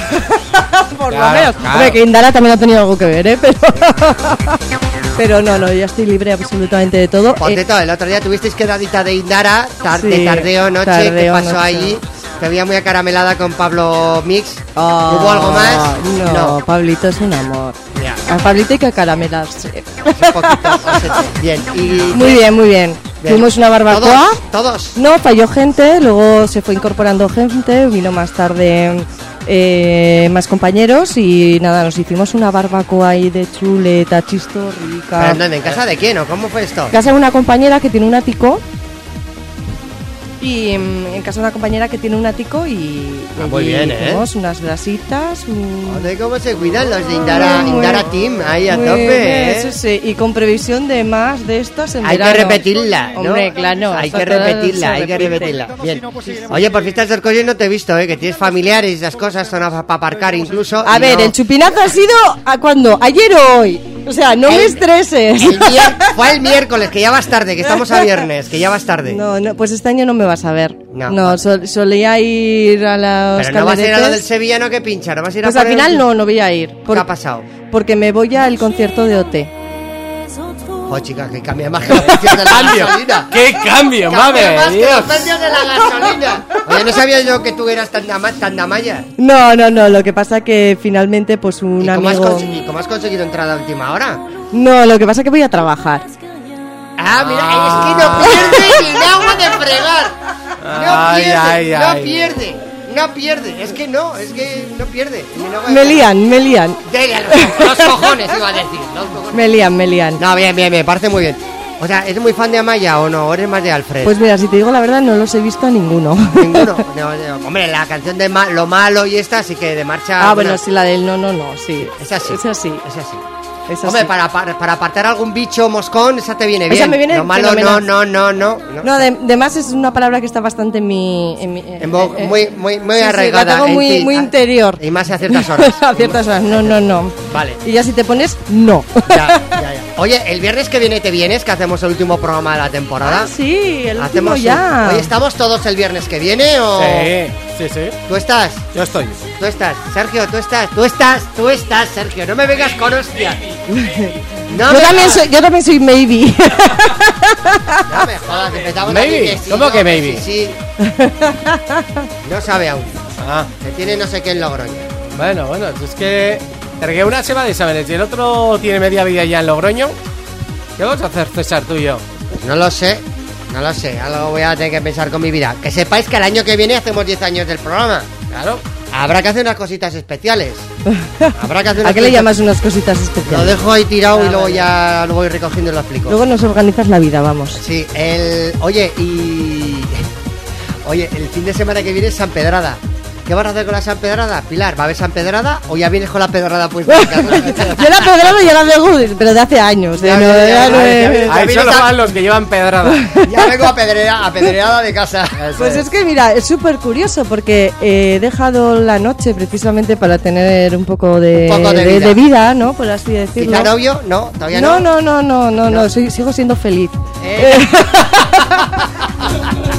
Por lo Claro, menos. claro. Hombre, que Indara también ha tenido algo que ver, ¿eh? Pero, pero no, no, ya estoy libre absolutamente de todo. Por Eh, cierto, el otro día tuvisteis quedadita de Indara, tarde, Sí, tardeo, noche, ¿qué tardeo, pasó noche. allí? Te veía muy acaramelada con Pablo Mix. ah, ¿Hubo algo más? No, Pablito es un amor. Ya, A Pablito hay que acaramelarse. un poquito. ese- Bien. Y, Muy bien, muy bien. Bien. Fuimos una barbacoa. ¿Todos? ¿Todos? No, falló gente, luego se fue incorporando gente, vino más tarde eh, más compañeros y nada, nos hicimos una barbacoa ahí de chuleta, chistorrica. ¿Pero en dónde? ¿En casa de quién o cómo fue esto? casa de una compañera que tiene un ático. Y mm, en casa de una compañera que tiene un ático y, Ah, muy bien, ¿eh? unas un- Joder, ¿Cómo se cuidan los de Indara, Muy Indara bien. Team? Ahí a Muy tope, bien, ¿eh? eso sí, y con previsión de más de estas en Hay que repetirla, ¿no? Hombre, claro. Hay que repetirla, hay que repetirla. Bien. Oye, por fiestas del colegio no te he visto, ¿eh? Que tienes familiares y esas cosas, zonas para aparcar incluso. A ver, no- el chupinazo ha sido a cuando ayer o hoy. O sea, no me estreses. El fue el miércoles, que ya vas tarde, que estamos a viernes, que ya vas tarde. No, no, pues este año no me vas a ver. No. No, sol- solía ir a los Pero no vas a ir a lo del sevillano que pincha, no vas a ir a Pues al poner- final no, no voy a ir. ¿Qué Por- ha pasado? Porque me voy al concierto de OT. Oh, chica, que cambia más que los precios de la ¡Cambio! gasolina. ¡Qué cambio, madre más de que los Dios! precios de la gasolina. Oye, no sabía yo que tú eras tan, dama- tan damaya. No, no, no, lo que pasa que finalmente pues un ¿Y cómo, has amigo... cómo has conseguido entrada a última hora? No, lo que pasa que voy a trabajar. Ah, mira, es que no pierde ni agua de fregar. No Ay, pierde, ay, no ay. pierde, no pierde. Es que no, es que no pierde. No Me lían, me lían. Los, cojones, iba a decir. Los cojones. Me lían, me lían. No, bien, bien, me parece muy bien. O sea, ¿eres muy fan de Amaya o no? ¿O eres más de Alfred? Pues mira, si te digo la verdad, no los he visto a ninguno. Ninguno. No, no. Hombre, la canción de Ma- Lo Malo y esta sí que de marcha. Ah, bueno, sí, la del no, no, no, sí. Es así. Es así. Es así. Hombre, para, para, para apartar algún bicho moscón, esa te viene Esa bien. me viene Lo malo, no, no, no, no. no. No, de, además es una palabra que está bastante en mi... En mi En eh, eh, muy, muy, muy sí, sí, arraigada. la tengo en muy, muy Ah, interior. Y más a ciertas horas. a ciertas horas, no, no, no. Vale. Y ya si te pones, no. Ya, ya, ya. Oye, el viernes que viene te vienes, que hacemos el último programa de la temporada. Ah, sí, el último Hacemos ya. un- Oye, ¿estamos todos el viernes que viene o...? Sí, sí, sí. ¿Tú estás? Yo estoy. Tú estás, Sergio, tú estás, tú estás, tú estás, Sergio. No me vengas con hostia. No yo, también soy, yo también soy maybe. No me jodas, empezamos Maybe. aquí que sí, ¿Cómo no, que maybe? Sí, sí. No sabe aún. Ah, Que tiene no sé qué en Logroño. bueno, bueno, es que porque una se va de exámenes y el otro tiene media vida ya en Logroño. ¿Qué vamos a hacer, César, tú y yo? Pues no lo sé, no lo sé. Algo voy a tener que pensar con mi vida. Que sepáis que el año que viene hacemos 10 años del programa. Claro. Habrá que hacer unas cositas especiales. Habrá que hacer unas ¿A qué le llamas unas cositas Lo especiales? dejo ahí tirado y Ah, luego vale. ya lo voy recogiendo y lo explico. Luego nos organizas la vida, vamos. Sí, el. Oye, y. Oye, el fin de semana que viene es San Pedrada. ¿Qué vas a hacer con la San Pedrada? Pilar, ¿va a haber San Pedrada o ya vienes con la pedrada pues? Yo la pedrado ya la veo, pero de hace años. ¿eh? Ya, No, ya, ya, ya ya, no ya, es- ya, ya. Ahí solo a- van los que llevan pedrada. Ya vengo apedrea- apedreada de casa. Pues es que mira, es súper curioso porque he dejado la noche precisamente para tener un poco de, Un poco de de- vida. de vida, ¿no? Por así decirlo. ¿Quizá novio? No, todavía No, no. no, no, no, no, no, soy- sigo siendo feliz. Eh,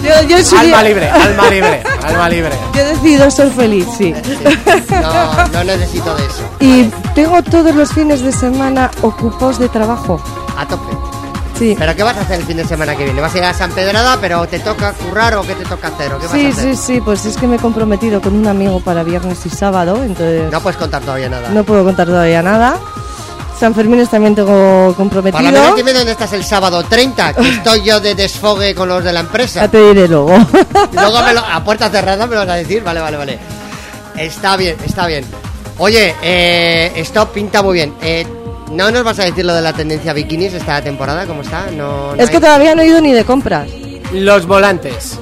Yo, yo, subí- alma libre, alma libre, alma libre. yo he decidido ser feliz, sí. no, no necesito de eso. Y tengo todos los fines de semana ocupados de trabajo. A tope. Sí. ¿Pero qué vas a hacer el fin de semana que viene? ¿Vas a ir a San Pedrada, pero te toca currar o qué te toca hacer? ¿O qué Sí, vas a hacer? sí, sí, pues es que me he comprometido con un amigo para viernes y sábado, entonces No puedes contar todavía nada. no puedo contar todavía nada. San Fermín también tengo Por lo comprometido. menos dime dónde estás el sábado 30, que estoy yo de desfogue con los de la empresa. Ya te diré luego. Luego me lo- a puerta cerrada me lo vas a decir. Vale, vale, vale. Está bien, está bien. Oye, eh, esto pinta muy bien. Eh, ¿No nos vas a decir lo de la tendencia bikinis esta temporada? ¿Cómo está? No, no es que hay- todavía no he ido ni de compras. Los volantes.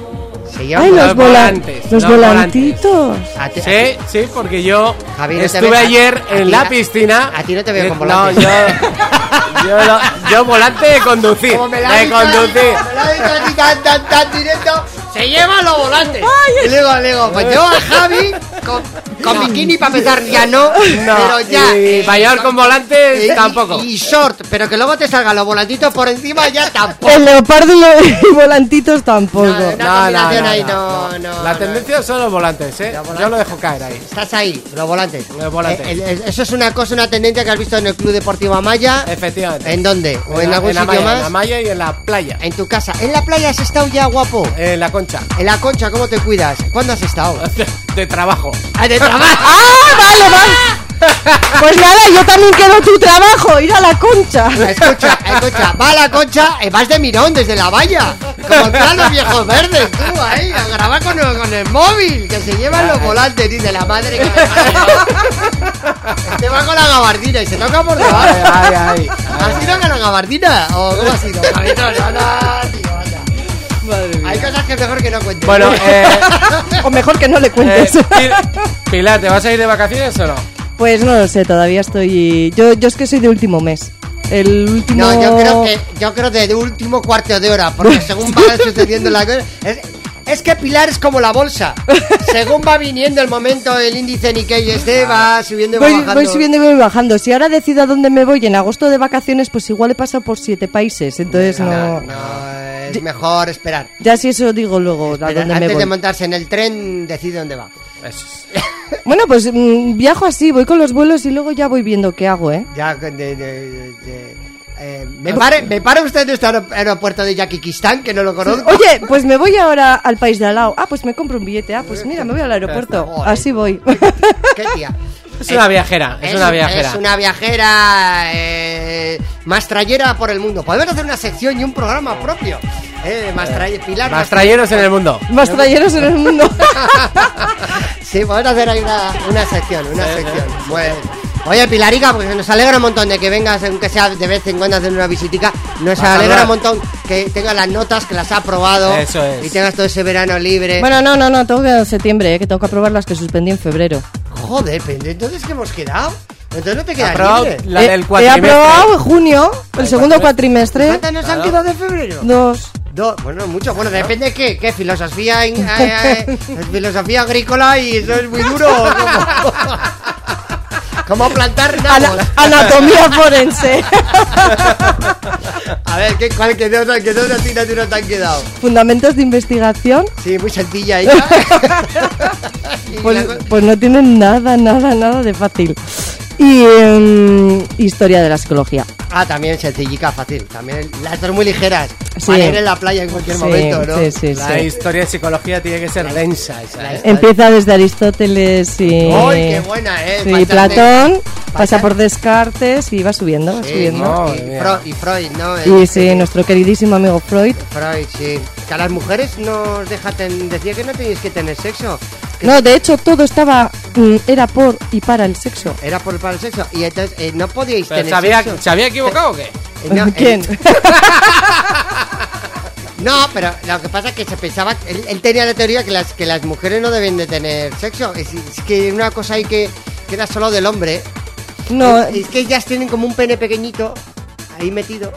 ¿Se llama? Ay, los, los volan- volantes, los volantitos. A ti- Sí, sí, porque yo Javi, no estuve ves- ayer a en la na- piscina. a ti no te veo Eh, con No, volantes. yo, yo, lo- yo volante de conducir. Como me la De conducir. Me así tan, tan, tan directo. Se llevan los volantes. y luego, le digo, pues yo a Javi con, con bikini para empezar ya no, pero ya. y eh, para llevar con volantes y- tampoco. Y, y short, pero que luego te salgan los volantitos por encima ya tampoco. El leopardo y los y volantitos tampoco. No, no. Ahí, no, no, La no. tendencia son los volantes, ¿eh? Yo lo dejo caer ahí. Estás ahí, los volantes. Los volantes. Eh, el- eso es una cosa, una tendencia que has visto en el Club Deportivo Amaya. Efectivamente. ¿En dónde? ¿O en, la- algún la sitio más? En la malla y en la playa. En tu casa. ¿En la playa has estado ya, guapo? En la concha. En la concha, ¿cómo te cuidas? ¿Cuándo has estado? De trabajo. Ah, de trabajo. ¡Ah, vale, vale! Pues nada, yo también quiero tu trabajo, ir a la concha. Escucha, escucha, va a la concha, eh, vas de mirón desde la valla. Como plan los viejos verdes, tú ahí, a grabar con el, con el móvil, que se llevan los volantes, dice la madre que me parió. Este va con la gabardina y se toca por debajo. Ay, ay, ay. ¿Has ido con la gabardina? ¿O cómo ha sido? Javito, no, no, tío, Hay cosas que es mejor que no cuentes. Bueno, eh, O mejor que no le eh, cuentes. Pi- Pilar, ¿te vas a ir de vacaciones o no? Pues no lo sé, todavía estoy. Yo, yo es que soy de último mes. El último. No, yo creo que yo creo de último cuarto de hora, porque según va sucediendo la cosa, es- Es que Pilar es como la bolsa. Según va viniendo el momento, el índice Nikkei este va subiendo y va Voy, bajando. voy subiendo y voy bajando. Si ahora decido a dónde me voy en agosto de vacaciones, pues igual he pasado por siete países. Entonces no. No, no, es mejor esperar. Ya si eso digo luego a dónde me antes voy. de montarse en el tren, decide dónde va. Bueno, pues mm, viajo así, voy con los vuelos y luego ya voy viendo qué hago, ¿eh? Ya, de, de- de- de- eh, me, pare, me para usted en este aer- aeropuerto de Yakikistán, que no lo conozco. Oye, pues me voy ahora al país de al lado. Ah, pues me compro un billete. Ah, pues mira, me voy al aeropuerto. Así voy. ¿Qué tía? Es una viajera, es una viajera. Es una viajera eh, mastrallera por el mundo. Podemos hacer una sección y un programa propio. Eh, mastralle- Pilar. Mastrayeros en el mundo. Más trayeros en el mundo. Sí, podemos hacer ahí una, una sección, una sección. Bueno. Oye, Pilarica, pues nos alegra un montón de que vengas, aunque sea de vez en cuando a hacer una visitica. Nos Vas alegra un montón que tengas las notas, que las ha aprobado. Eso es. Y tengas todo ese verano libre. bueno, no, no, no, tengo que en septiembre, ¿eh? que tengo que aprobar las que suspendí en febrero. Joder, pero entonces ¿qué hemos quedado? Entonces no te aprobado libre. la Eh, del he cuatrimestre. aprobado en junio, el segundo cuatrimestre. ¿Cuántas nos han quedado de febrero? Dos. Dos, bueno, mucho. Bueno, depende de qué, qué filosofía, eh, eh, filosofía agrícola y eso es muy duro. ¿Cómo, ¿Cómo plantar? Ana- anatomía forense. A ver, ¿qué, cuál, qué, dos, qué dos asignaturas te han quedado? Fundamentos de investigación. Sí, muy sencilla ella. Pues, pues no tienen nada, nada, nada de fácil. Y em, historia de la psicología. Ah, también sencillica, fácil. También las dos muy ligeras. Sí. Para ir en la playa en cualquier Sí, momento, ¿no? sí, sí, La sí. historia de psicología tiene que ser densa ¿eh? Empieza desde Aristóteles y, ¡Ay, qué buena, eh! sí, Platón, pasa por Descartes y va subiendo, va Sí, subiendo. ¿no? Y, y Freud, ¿no? Y El- sí, nuestro queridísimo amigo Freud. Freud, sí. Que a las mujeres nos deja ten- decía que no tenéis que tener sexo. Que No, de hecho todo estaba mm, era por y para el sexo. Era por para el sexo. Y entonces eh, no podíais Pero tener ¿se, había, sexo. ¿Se había equivocado o qué? Eh, no, eh, ¿Quién? No, pero lo que pasa es que se pensaba, él, él tenía la teoría que las, que las mujeres no deben de tener sexo. Es, es que una cosa ahí que queda solo del hombre. No, Es, es que ellas tienen como un pene pequeñito ahí metido.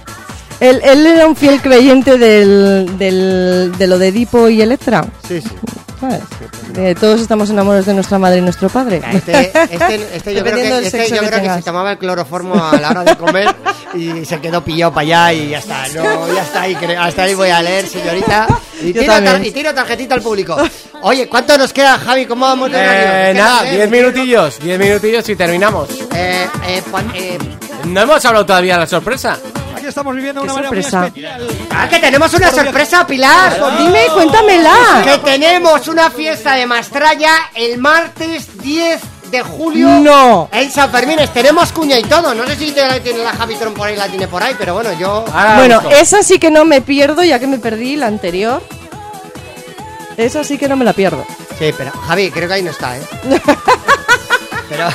él, él era un fiel creyente del, del, de lo de Edipo y Electra. Sí, sí. ¿Sabes? De todos estamos enamorados de nuestra madre y nuestro padre. Este, este, este yo creo, que, este sexo yo que creo que se tomaba el cloroformo a la hora de comer y se quedó pillado para allá y ya está. No, ya está ahí, creo- hasta ahí voy a leer, señorita. Y tiro, también. tar- y tiro tarjetita al público. Oye, ¿cuánto nos queda, Javi? ¿Cómo vamos de? Eh, nada, no sé, 10 me minutillos, 10 minutillos y terminamos. Eh, eh, eh, No hemos hablado todavía de la sorpresa. Aquí estamos viviendo una manera muy sorpresa. especial. ¡Ah, que tenemos una sorpresa, Pilar! Dime, cuéntamela. Que tenemos una fiesta de Mastralla el martes 10 de julio. No. En San Fermines tenemos cuña y todo. No sé si te- tiene la Javitron por ahí, la tiene por ahí, pero bueno, yo. Ahora Bueno, esa sí que no me pierdo, ya que me perdí la anterior. Esa sí que no me la pierdo. Sí, pero Javi, creo que ahí no está, ¿eh? pero.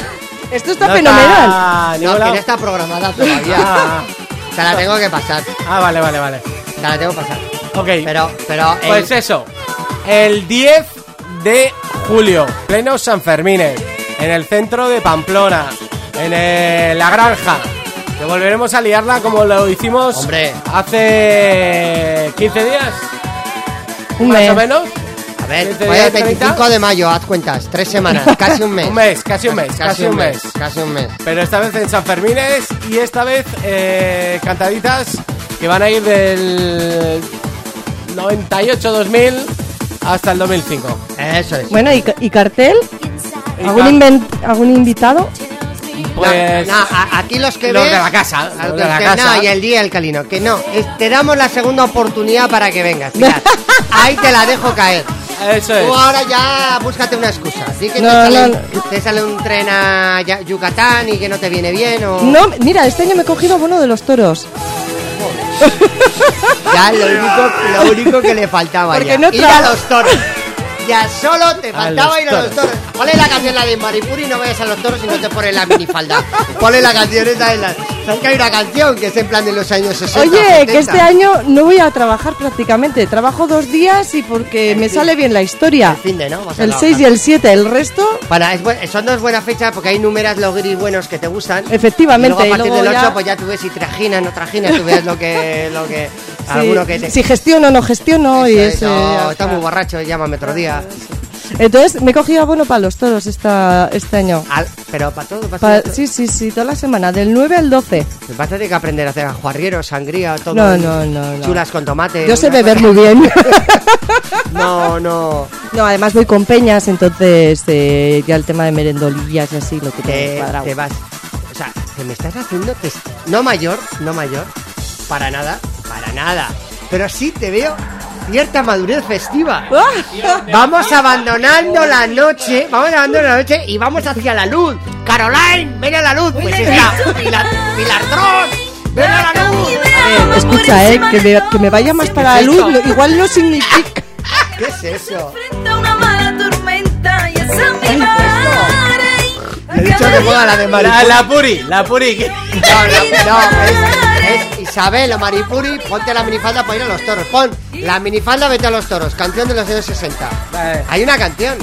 Esto está No fenomenal. está ningún No, que no está programada todavía. Te la tengo que pasar. ah, vale, vale, vale. Te la tengo que pasar. Ok, Pero, pero. el- pues eso. El 10 de julio, pleno San Fermines, en el centro de Pamplona, en eh, la granja. Que volveremos a liarla como lo hicimos Hombre. hace 15 días, Un más mes. o menos. A ver, ¿Siete fue el días, 30? 25 de mayo, haz cuentas. Tres semanas, casi un mes. Un mes, casi un mes, casi un mes. Casi un mes. Pero esta vez en San Fermines y esta vez eh, cantaditas que van a ir del 98-2000 hasta el 2005. Eso es. Bueno, ¿y, ca- y cartel? ¿Algún, ¿Algún invitado? Pues No, aquí los que los ves- de la casa, a- los de la que casa. No, y el día del calino. Que no, es- te damos la segunda oportunidad para que vengas. Mirad, ahí te la dejo caer. Eso es. Tú ahora ya búscate una excusa. Di que No, te, sale, no, te sale un tren a Yucatán y que no te viene bien o... No, mira, este año me he cogido bono de los toros. Ya lo único, lo único que le faltaba Porque ya. no ir a los toros. Ya solo te faltaba ir a los toros. toros. Ponle la canción la de Maripuri y no vayas a los toros y no te pones la minifalda. Ponle la canción esa de la... ¿Sabes que hay una canción que es en plan de los años 60? Oye, 70? que este año no voy a trabajar prácticamente. Trabajo dos días y porque me sale bien la historia. El fin de, ¿no? Vas a El trabajar. 6 y el 7, el resto, Para, es son dos buenas fechas porque hay numeras los gris buenos que te gustan. efectivamente. Y luego a partir y luego del 8 ya- pues ya tú ves si trajinas, no trajinas, tú ves lo que... Lo que sí, alguno que te... Si gestiono o no gestiono y Eso, está muy borracho, llámame otro día. Entonces me he cogido abono para los toros esta, este año. Al- pero para todo, para Pa- todo. sí, sí, sí, toda la semana, del 9 al 12. Me vas a tener que aprender a hacer ajuarrieros, sangría, todo. No, no, no, no. Chulas con tomate. Yo sé una beber cosa- muy bien. No, no. No, además voy con peñas, entonces eh, ya el tema de merendolillas y así lo que Te, tengo cuadrado. te vas. O sea, te me estás haciendo. te- no mayor, no mayor. Para nada, para nada. Pero sí te veo cierta madurez festiva. Vamos abandonando la noche, vamos abandonando la noche y vamos hacia la luz. Caroline, ven a la luz. Pues está Pilar, Pilartrón, ven a la luz. Eh, escucha, eh, que me, que me vaya más para la luz, lo- igual no significa. ¿Qué es eso? Una mala tormenta y esa mi Le he dicho que ponga la de La, Maripuri. la Puri, la Puri. No, no, no, es, es Isabel o Maripuri, ponte la minifalda para ir a los toros. Pon la minifalda, vete a los toros. Canción de los años 60. Eh, Hay una canción.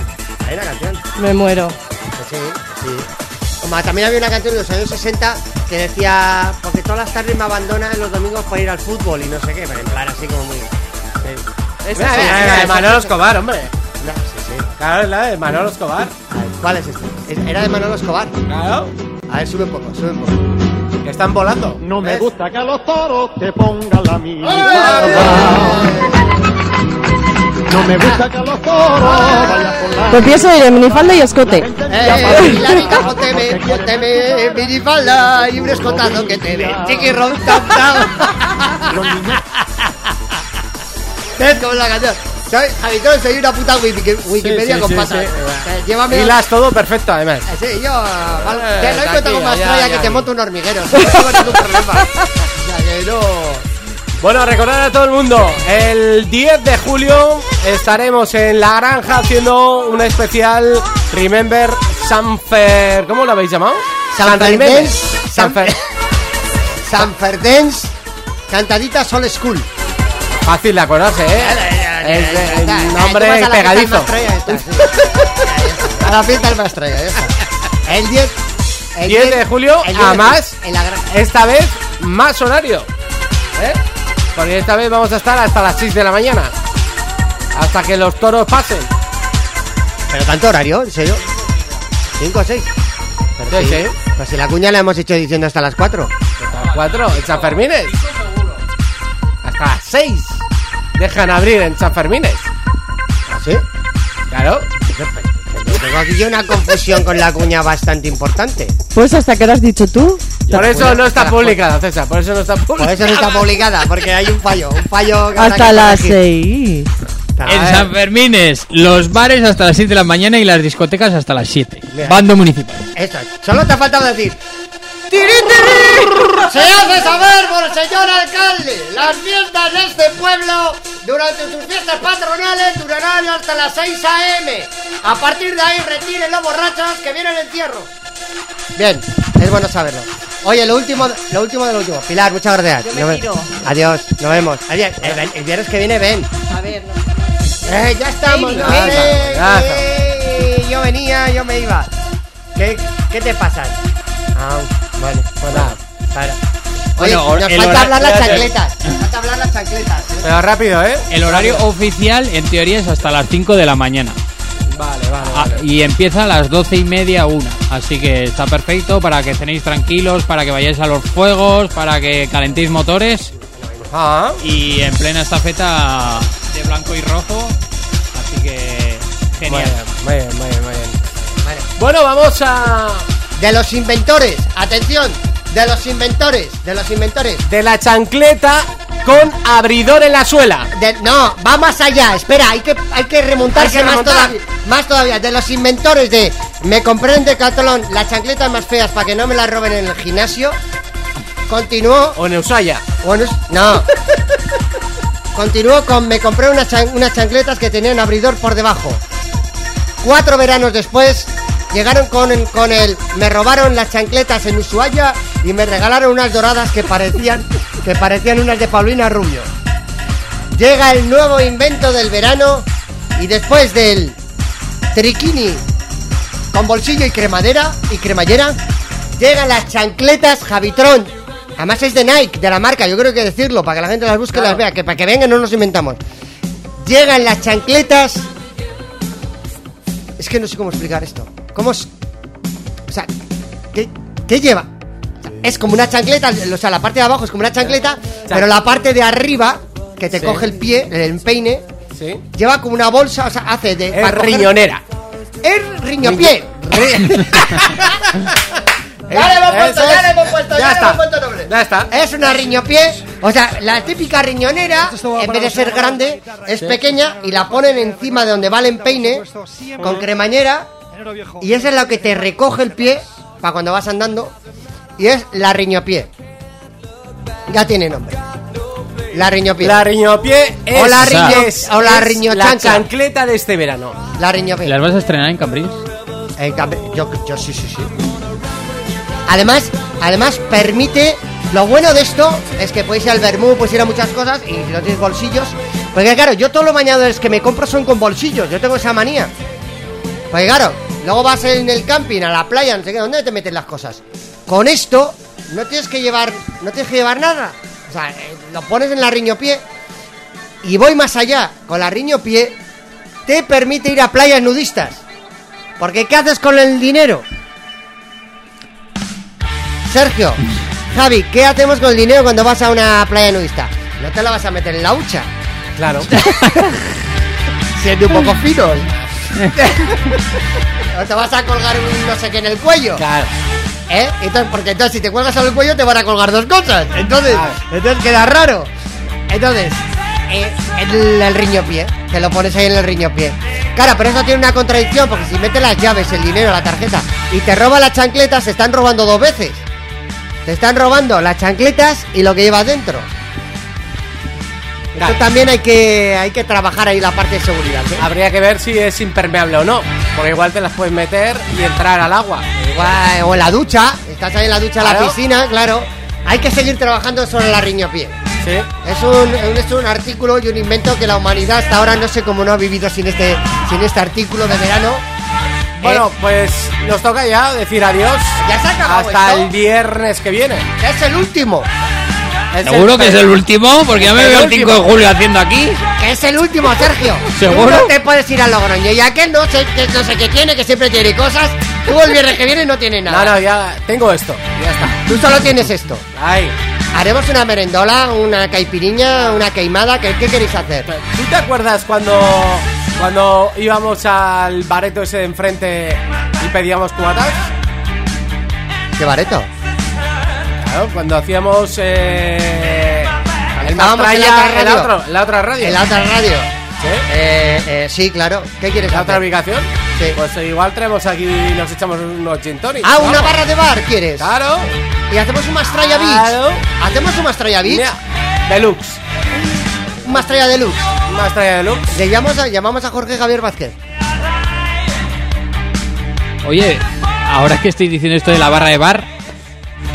Hay una canción. Me muero. Pues sí, sí. Como también había una canción de los años 60 que decía, porque todas las tardes me abandonan los domingos para ir al fútbol y no sé qué, pero en plan así como muy... sí. Esa Mira, sí, mira, la mira, de Manolo Escobar, hombre. No, sí, sí. Claro, es la de Manolo Escobar. ¿Cuál es este? Es- Era de Manolo Escobar. Claro. A ver, sube un poco, sube un poco. Que están volando. No me ¿Ves? gusta que a los toros te pongan la mía. No me gusta que a los toros vayas con la Confieso de minifalda y escote. Eh, Hilarica, pónteme, pónteme minifalda y un escotazo que te ve. Chiquirrón, tam. ¿Ves cómo es la canción? ¿Sabes? Habitual soy una puta wiki- Wikipedia Sí, sí, con patas. sí. Llévame... Hilas todo perfecto, además. Sí, yo... vale, Eh, te lo encuentro con más ya, que te monto un hormiguero. No tengo ningún problema. O sea que no... Bueno, recordar a todo el mundo, el 10 de julio estaremos en La Granja haciendo una especial Remember Sanfer... ¿Cómo lo habéis llamado? San Remember. Ferdens. San Sanfer... San Ferdens. Cantadita Sol School. Fácil de acordarse, ¿eh? Es tú nombre vas a la fiesta del pegadizo. A la fiesta del Mastrella, ya está. El 10... el 10 de julio, el 10 de julio, esta vez más horario. ¿eh? Porque esta vez vamos a estar hasta las 6 de la mañana. Hasta que los toros pasen. Pero tanto horario, ¿en serio? ¿5 o 6? Sí, sí. Pues si la cuña la hemos hecho diciendo hasta las 4. Hasta las 4 en San Fermines. Hasta las 6. Dejan abrir en San Fermines. ¿Así? Claro. Tengo aquí yo una confusión con la cuña bastante importante. Pues hasta que lo has dicho tú. Por eso no está publicada, César. Por eso no está Por publicada. eso no está publicada, porque hay un fallo. Un fallo que Hasta las corregir. 6. A En San Fermines, los bares hasta las 7 de la mañana y las discotecas hasta las 7. Mira. Bando municipal. Eso, solo te ha faltado decir. ¡Tirín, tirín! Se hace saber por el señor alcalde. Las fiestas de este pueblo durante sus fiestas patronales durarán hasta las 6 a.m. A partir de ahí retiren los borrachos que vienen en encierro. Bien, es bueno saberlo. Oye, lo último, lo último de lo último. Pilar, muchas gracias. Yo me Nos tiro. Adiós, nos vemos. Adiós. El, el viernes que viene ven. A ver, no. Eh, ya estamos. Ey, ¿no? ya Eh, estamos, ya eh, yo venía, yo me iba. ¿Qué, qué te pasa? Ah, vale, pues nada. Para. Oye, Bueno, nos falta hablar las chancletas. Nos falta hablar las chancletas. ¿eh? Pero rápido, ¿eh? El horario oficial, en teoría, es hasta las 5 de la mañana. Vale, vale. Ah, vale. y empieza a las 12 y media, una. Así que está perfecto para que cenéis tranquilos, para que vayáis a los fuegos, para que calentéis motores. Ah, Y en plena estafeta de blanco y rojo. Así que genial. muy bien, muy bien, muy bien. Vale. Bueno, vamos a... De los inventores, atención, de los inventores, de los inventores. De la chancleta con abridor en la suela. De- no, va más allá, espera, hay que, hay que remontarse Hay que más, todavía, más todavía. De los inventores de me compré en Decathlon las chancletas más feas para que no me las roben en el gimnasio. Continuó O en. Bueno, es- no. Continuó con me compré unas, chan- unas chancletas que tenían abridor por debajo. Cuatro veranos después, llegaron con, con el... Me robaron las chancletas en Ushuaia y me regalaron unas doradas que parecían, que parecían unas de Paulina Rubio. Llega el nuevo invento del verano y después del triquini con bolsillo y cremadera y cremallera, llegan las chancletas Javitron. Además es de Nike, de la marca, yo creo que decirlo, para que la gente las busque y las vea, que para que vengan no nos inventamos. Llegan las chancletas. Es que no sé cómo explicar esto. ¿Cómo es? O sea, ¿qué, qué lleva? O sea, es como una chancleta, o sea, la parte de abajo es como una chancleta, pero la parte de arriba, que te Sí. coge el pie, el empeine, Sí. lleva como una bolsa, o sea, hace de. Es para coger- riñonera. Es riñopié. Ya le hemos puesto, ya le hemos puesto, Ya ya, le está. hemos puesto nombre. Ya está. Es una riñopié, o sea, la típica riñonera, en vez de ser grande, es pequeña y la ponen encima de donde va el empeine, con cremañera, y eso es lo que te recoge el pie para cuando vas andando, y es la riñopié. Ya tiene nombre. La riñopié. La riñopié es, O la riño- es- o la es riñochancha. la chancleta de este verano. La riñopié. ¿Las vas a estrenar en Cambridge? En cambio, yo, yo sí, sí, sí. Además, además permite. Lo bueno de esto es que puedes ir al Bermú, puedes ir a muchas cosas y si no tienes bolsillos. Porque claro, yo todos los bañadores que me compro son con bolsillos. Yo tengo esa manía. Porque claro, luego vas en el camping, a la playa, no sé qué, ¿dónde te metes las cosas? Con esto no tienes que llevar, no tienes que llevar nada. O sea, eh, lo pones en la riñopié y voy más allá. Con la riñopié te permite ir a playas nudistas. Porque ¿qué haces con el dinero? Sergio, Javi, ¿qué hacemos con el dinero cuando vas a una playa nudista? No te la vas a meter en la hucha. Claro. Siendo un poco fino. O te vas a colgar un no sé qué en el cuello. Claro. ¿Eh? Entonces, porque entonces si te cuelgas en el cuello te van a colgar dos cosas. Entonces, Claro. entonces queda raro. Entonces, eh, el, el riñopié, te lo pones ahí en el riñopié. Claro, pero eso tiene una contradicción, porque si metes las llaves, el dinero, la tarjeta y te roban las chancletas, se están robando dos veces. Te están robando las chancletas y lo que llevas dentro. Claro. También hay que, hay que trabajar ahí la parte de seguridad. ¿eh? Habría que ver si es impermeable o no. Porque igual te las puedes meter y entrar al agua. Igual, o en la ducha, estás ahí en la ducha, en la Claro. piscina, claro. Hay que seguir trabajando sobre la riñopié. Sí. Es un, un- es un artículo y un invento que la humanidad hasta ahora no sé cómo no ha vivido sin este, sin este artículo de verano. Bueno, Eh, pues nos toca ya decir adiós. Ya se ha acabado Hasta esto. el viernes que viene. es el último. Es ¿Seguro que es el último? Porque ya me veo el último. 5 de julio haciendo aquí. Que es el último, Sergio. ¿Seguro? Tú no te puedes ir a Logroño. Y aquel no sé, que no sé qué tiene, que siempre tiene cosas. Tú el viernes que viene no tienes No, nada. no, ya tengo esto. Ya está. Tú solo tienes esto. Ahí. Haremos una merendola, una caipiriña, una queimada. ¿Qué, qué queréis hacer? ¿Tú te acuerdas cuando, cuando íbamos al bareto ese de enfrente y pedíamos cubatas? ¿Qué bareto? Claro, cuando hacíamos eh, el en la Mastraya, otra la, radio. otra- la otra radio. En la otra radio. ¿Sí? Eh, eh, sí, claro. ¿Qué quieres ¿La otra ubicación? Sí. Pues igual traemos aquí y nos echamos unos gin tonics. Ah, una barra de bar, ¿quieres? Claro. Y hacemos un Mastraya Claro. Beach. ¿Hacemos un Mastraya Beach? Mira, Deluxe. Un Mastraya Deluxe. Una estrella deluxe. Le llamamos a, llamamos a Jorge Javier Vázquez. Oye, ahora que estoy diciendo esto de la barra de bar,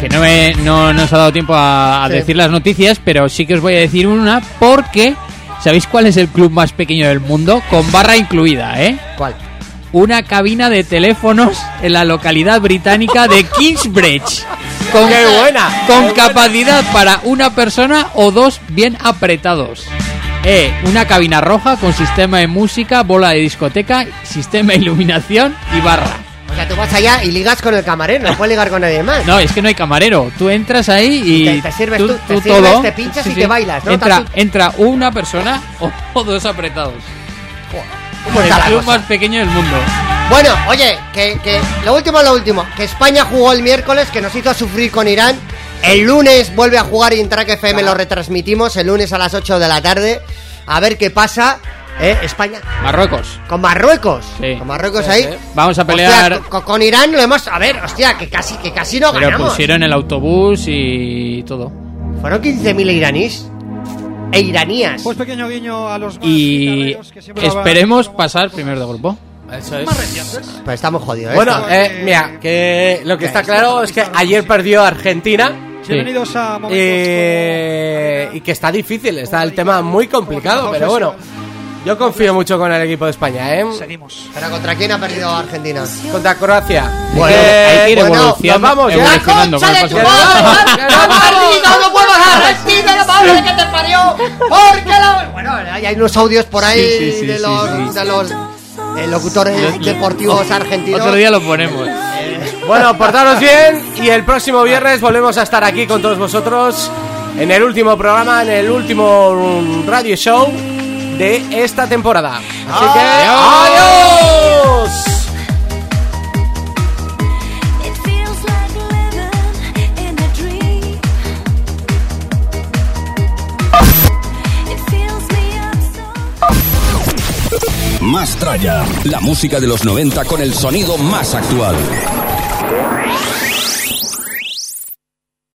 que no, me, no nos ha dado tiempo a, a Sí. decir las noticias, pero sí que os voy a decir una porque ¿sabéis cuál es el club más pequeño del mundo? Con barra incluida, ¿eh? ¿Cuál? Una cabina de teléfonos en la localidad británica de Kingsbridge. Con, ¡Qué buena! Con ¡Qué buena! capacidad para una persona o dos bien apretados. Eh, una cabina roja con sistema de música, bola de discoteca, sistema de iluminación y barra. Sea, tú vas allá y ligas con el camarero, no puedes ligar con nadie más. No, es que no hay camarero. Tú entras ahí y. Te- te sirves tú, te sirves, te pinchas y te bailas, ¿no? Entra, Tanto- entra una persona o, dos apretados. ¿Cómo el club más pequeño del mundo. Bueno, oye, que, que lo último, lo último. Que España jugó el miércoles, que nos hizo sufrir con Irán. El lunes vuelve a jugar y en Track FM lo retransmitimos, el lunes a las 8 de la tarde. A ver qué pasa. ¿Eh? España. Marruecos. Con Marruecos. Sí. Con Marruecos Sí, ahí. sí. Vamos a Hostia, pelear. con, con Irán lo hemos. A ver, hostia, que casi, que casi no Pero ganamos. pusieron el autobús y todo. Fueron 15.000 iraníes. E iranías. Pues pequeño guiño a los Y que esperemos pasar primero de grupo. Eso es. Pues estamos jodidos. ¿eh? Bueno, eh, mira, que lo que está claro es que ayer perdió Argentina. Bienvenidos a Eh, y que está difícil, está el tema muy complicado, pero bueno, yo confío mucho con el equipo de España, ¿eh? Seguimos. ¿Pero contra quién ha perdido Argentina? Contra Croacia. Bueno, Eh, hay que ir bueno, evolucionando- nos vamos ya. evolucionando con el paso ¡Tu madre! ¡Argentina, no puedo bajar! ¡Argentina, la madre que te parió! ¡Porque la...! Bueno, hay unos audios por ahí Sí, sí, sí, de los, sí. de los eh, locutores deportivos argentinos. Otro día lo ponemos. Bueno, portaros bien y el próximo viernes volvemos a estar aquí con todos vosotros en el último programa, en el último mm, radio show de esta temporada. Así que adiós. It feels like living in a dream. It fills me up so. Más tralla. La música de los 90 con el sonido más actual.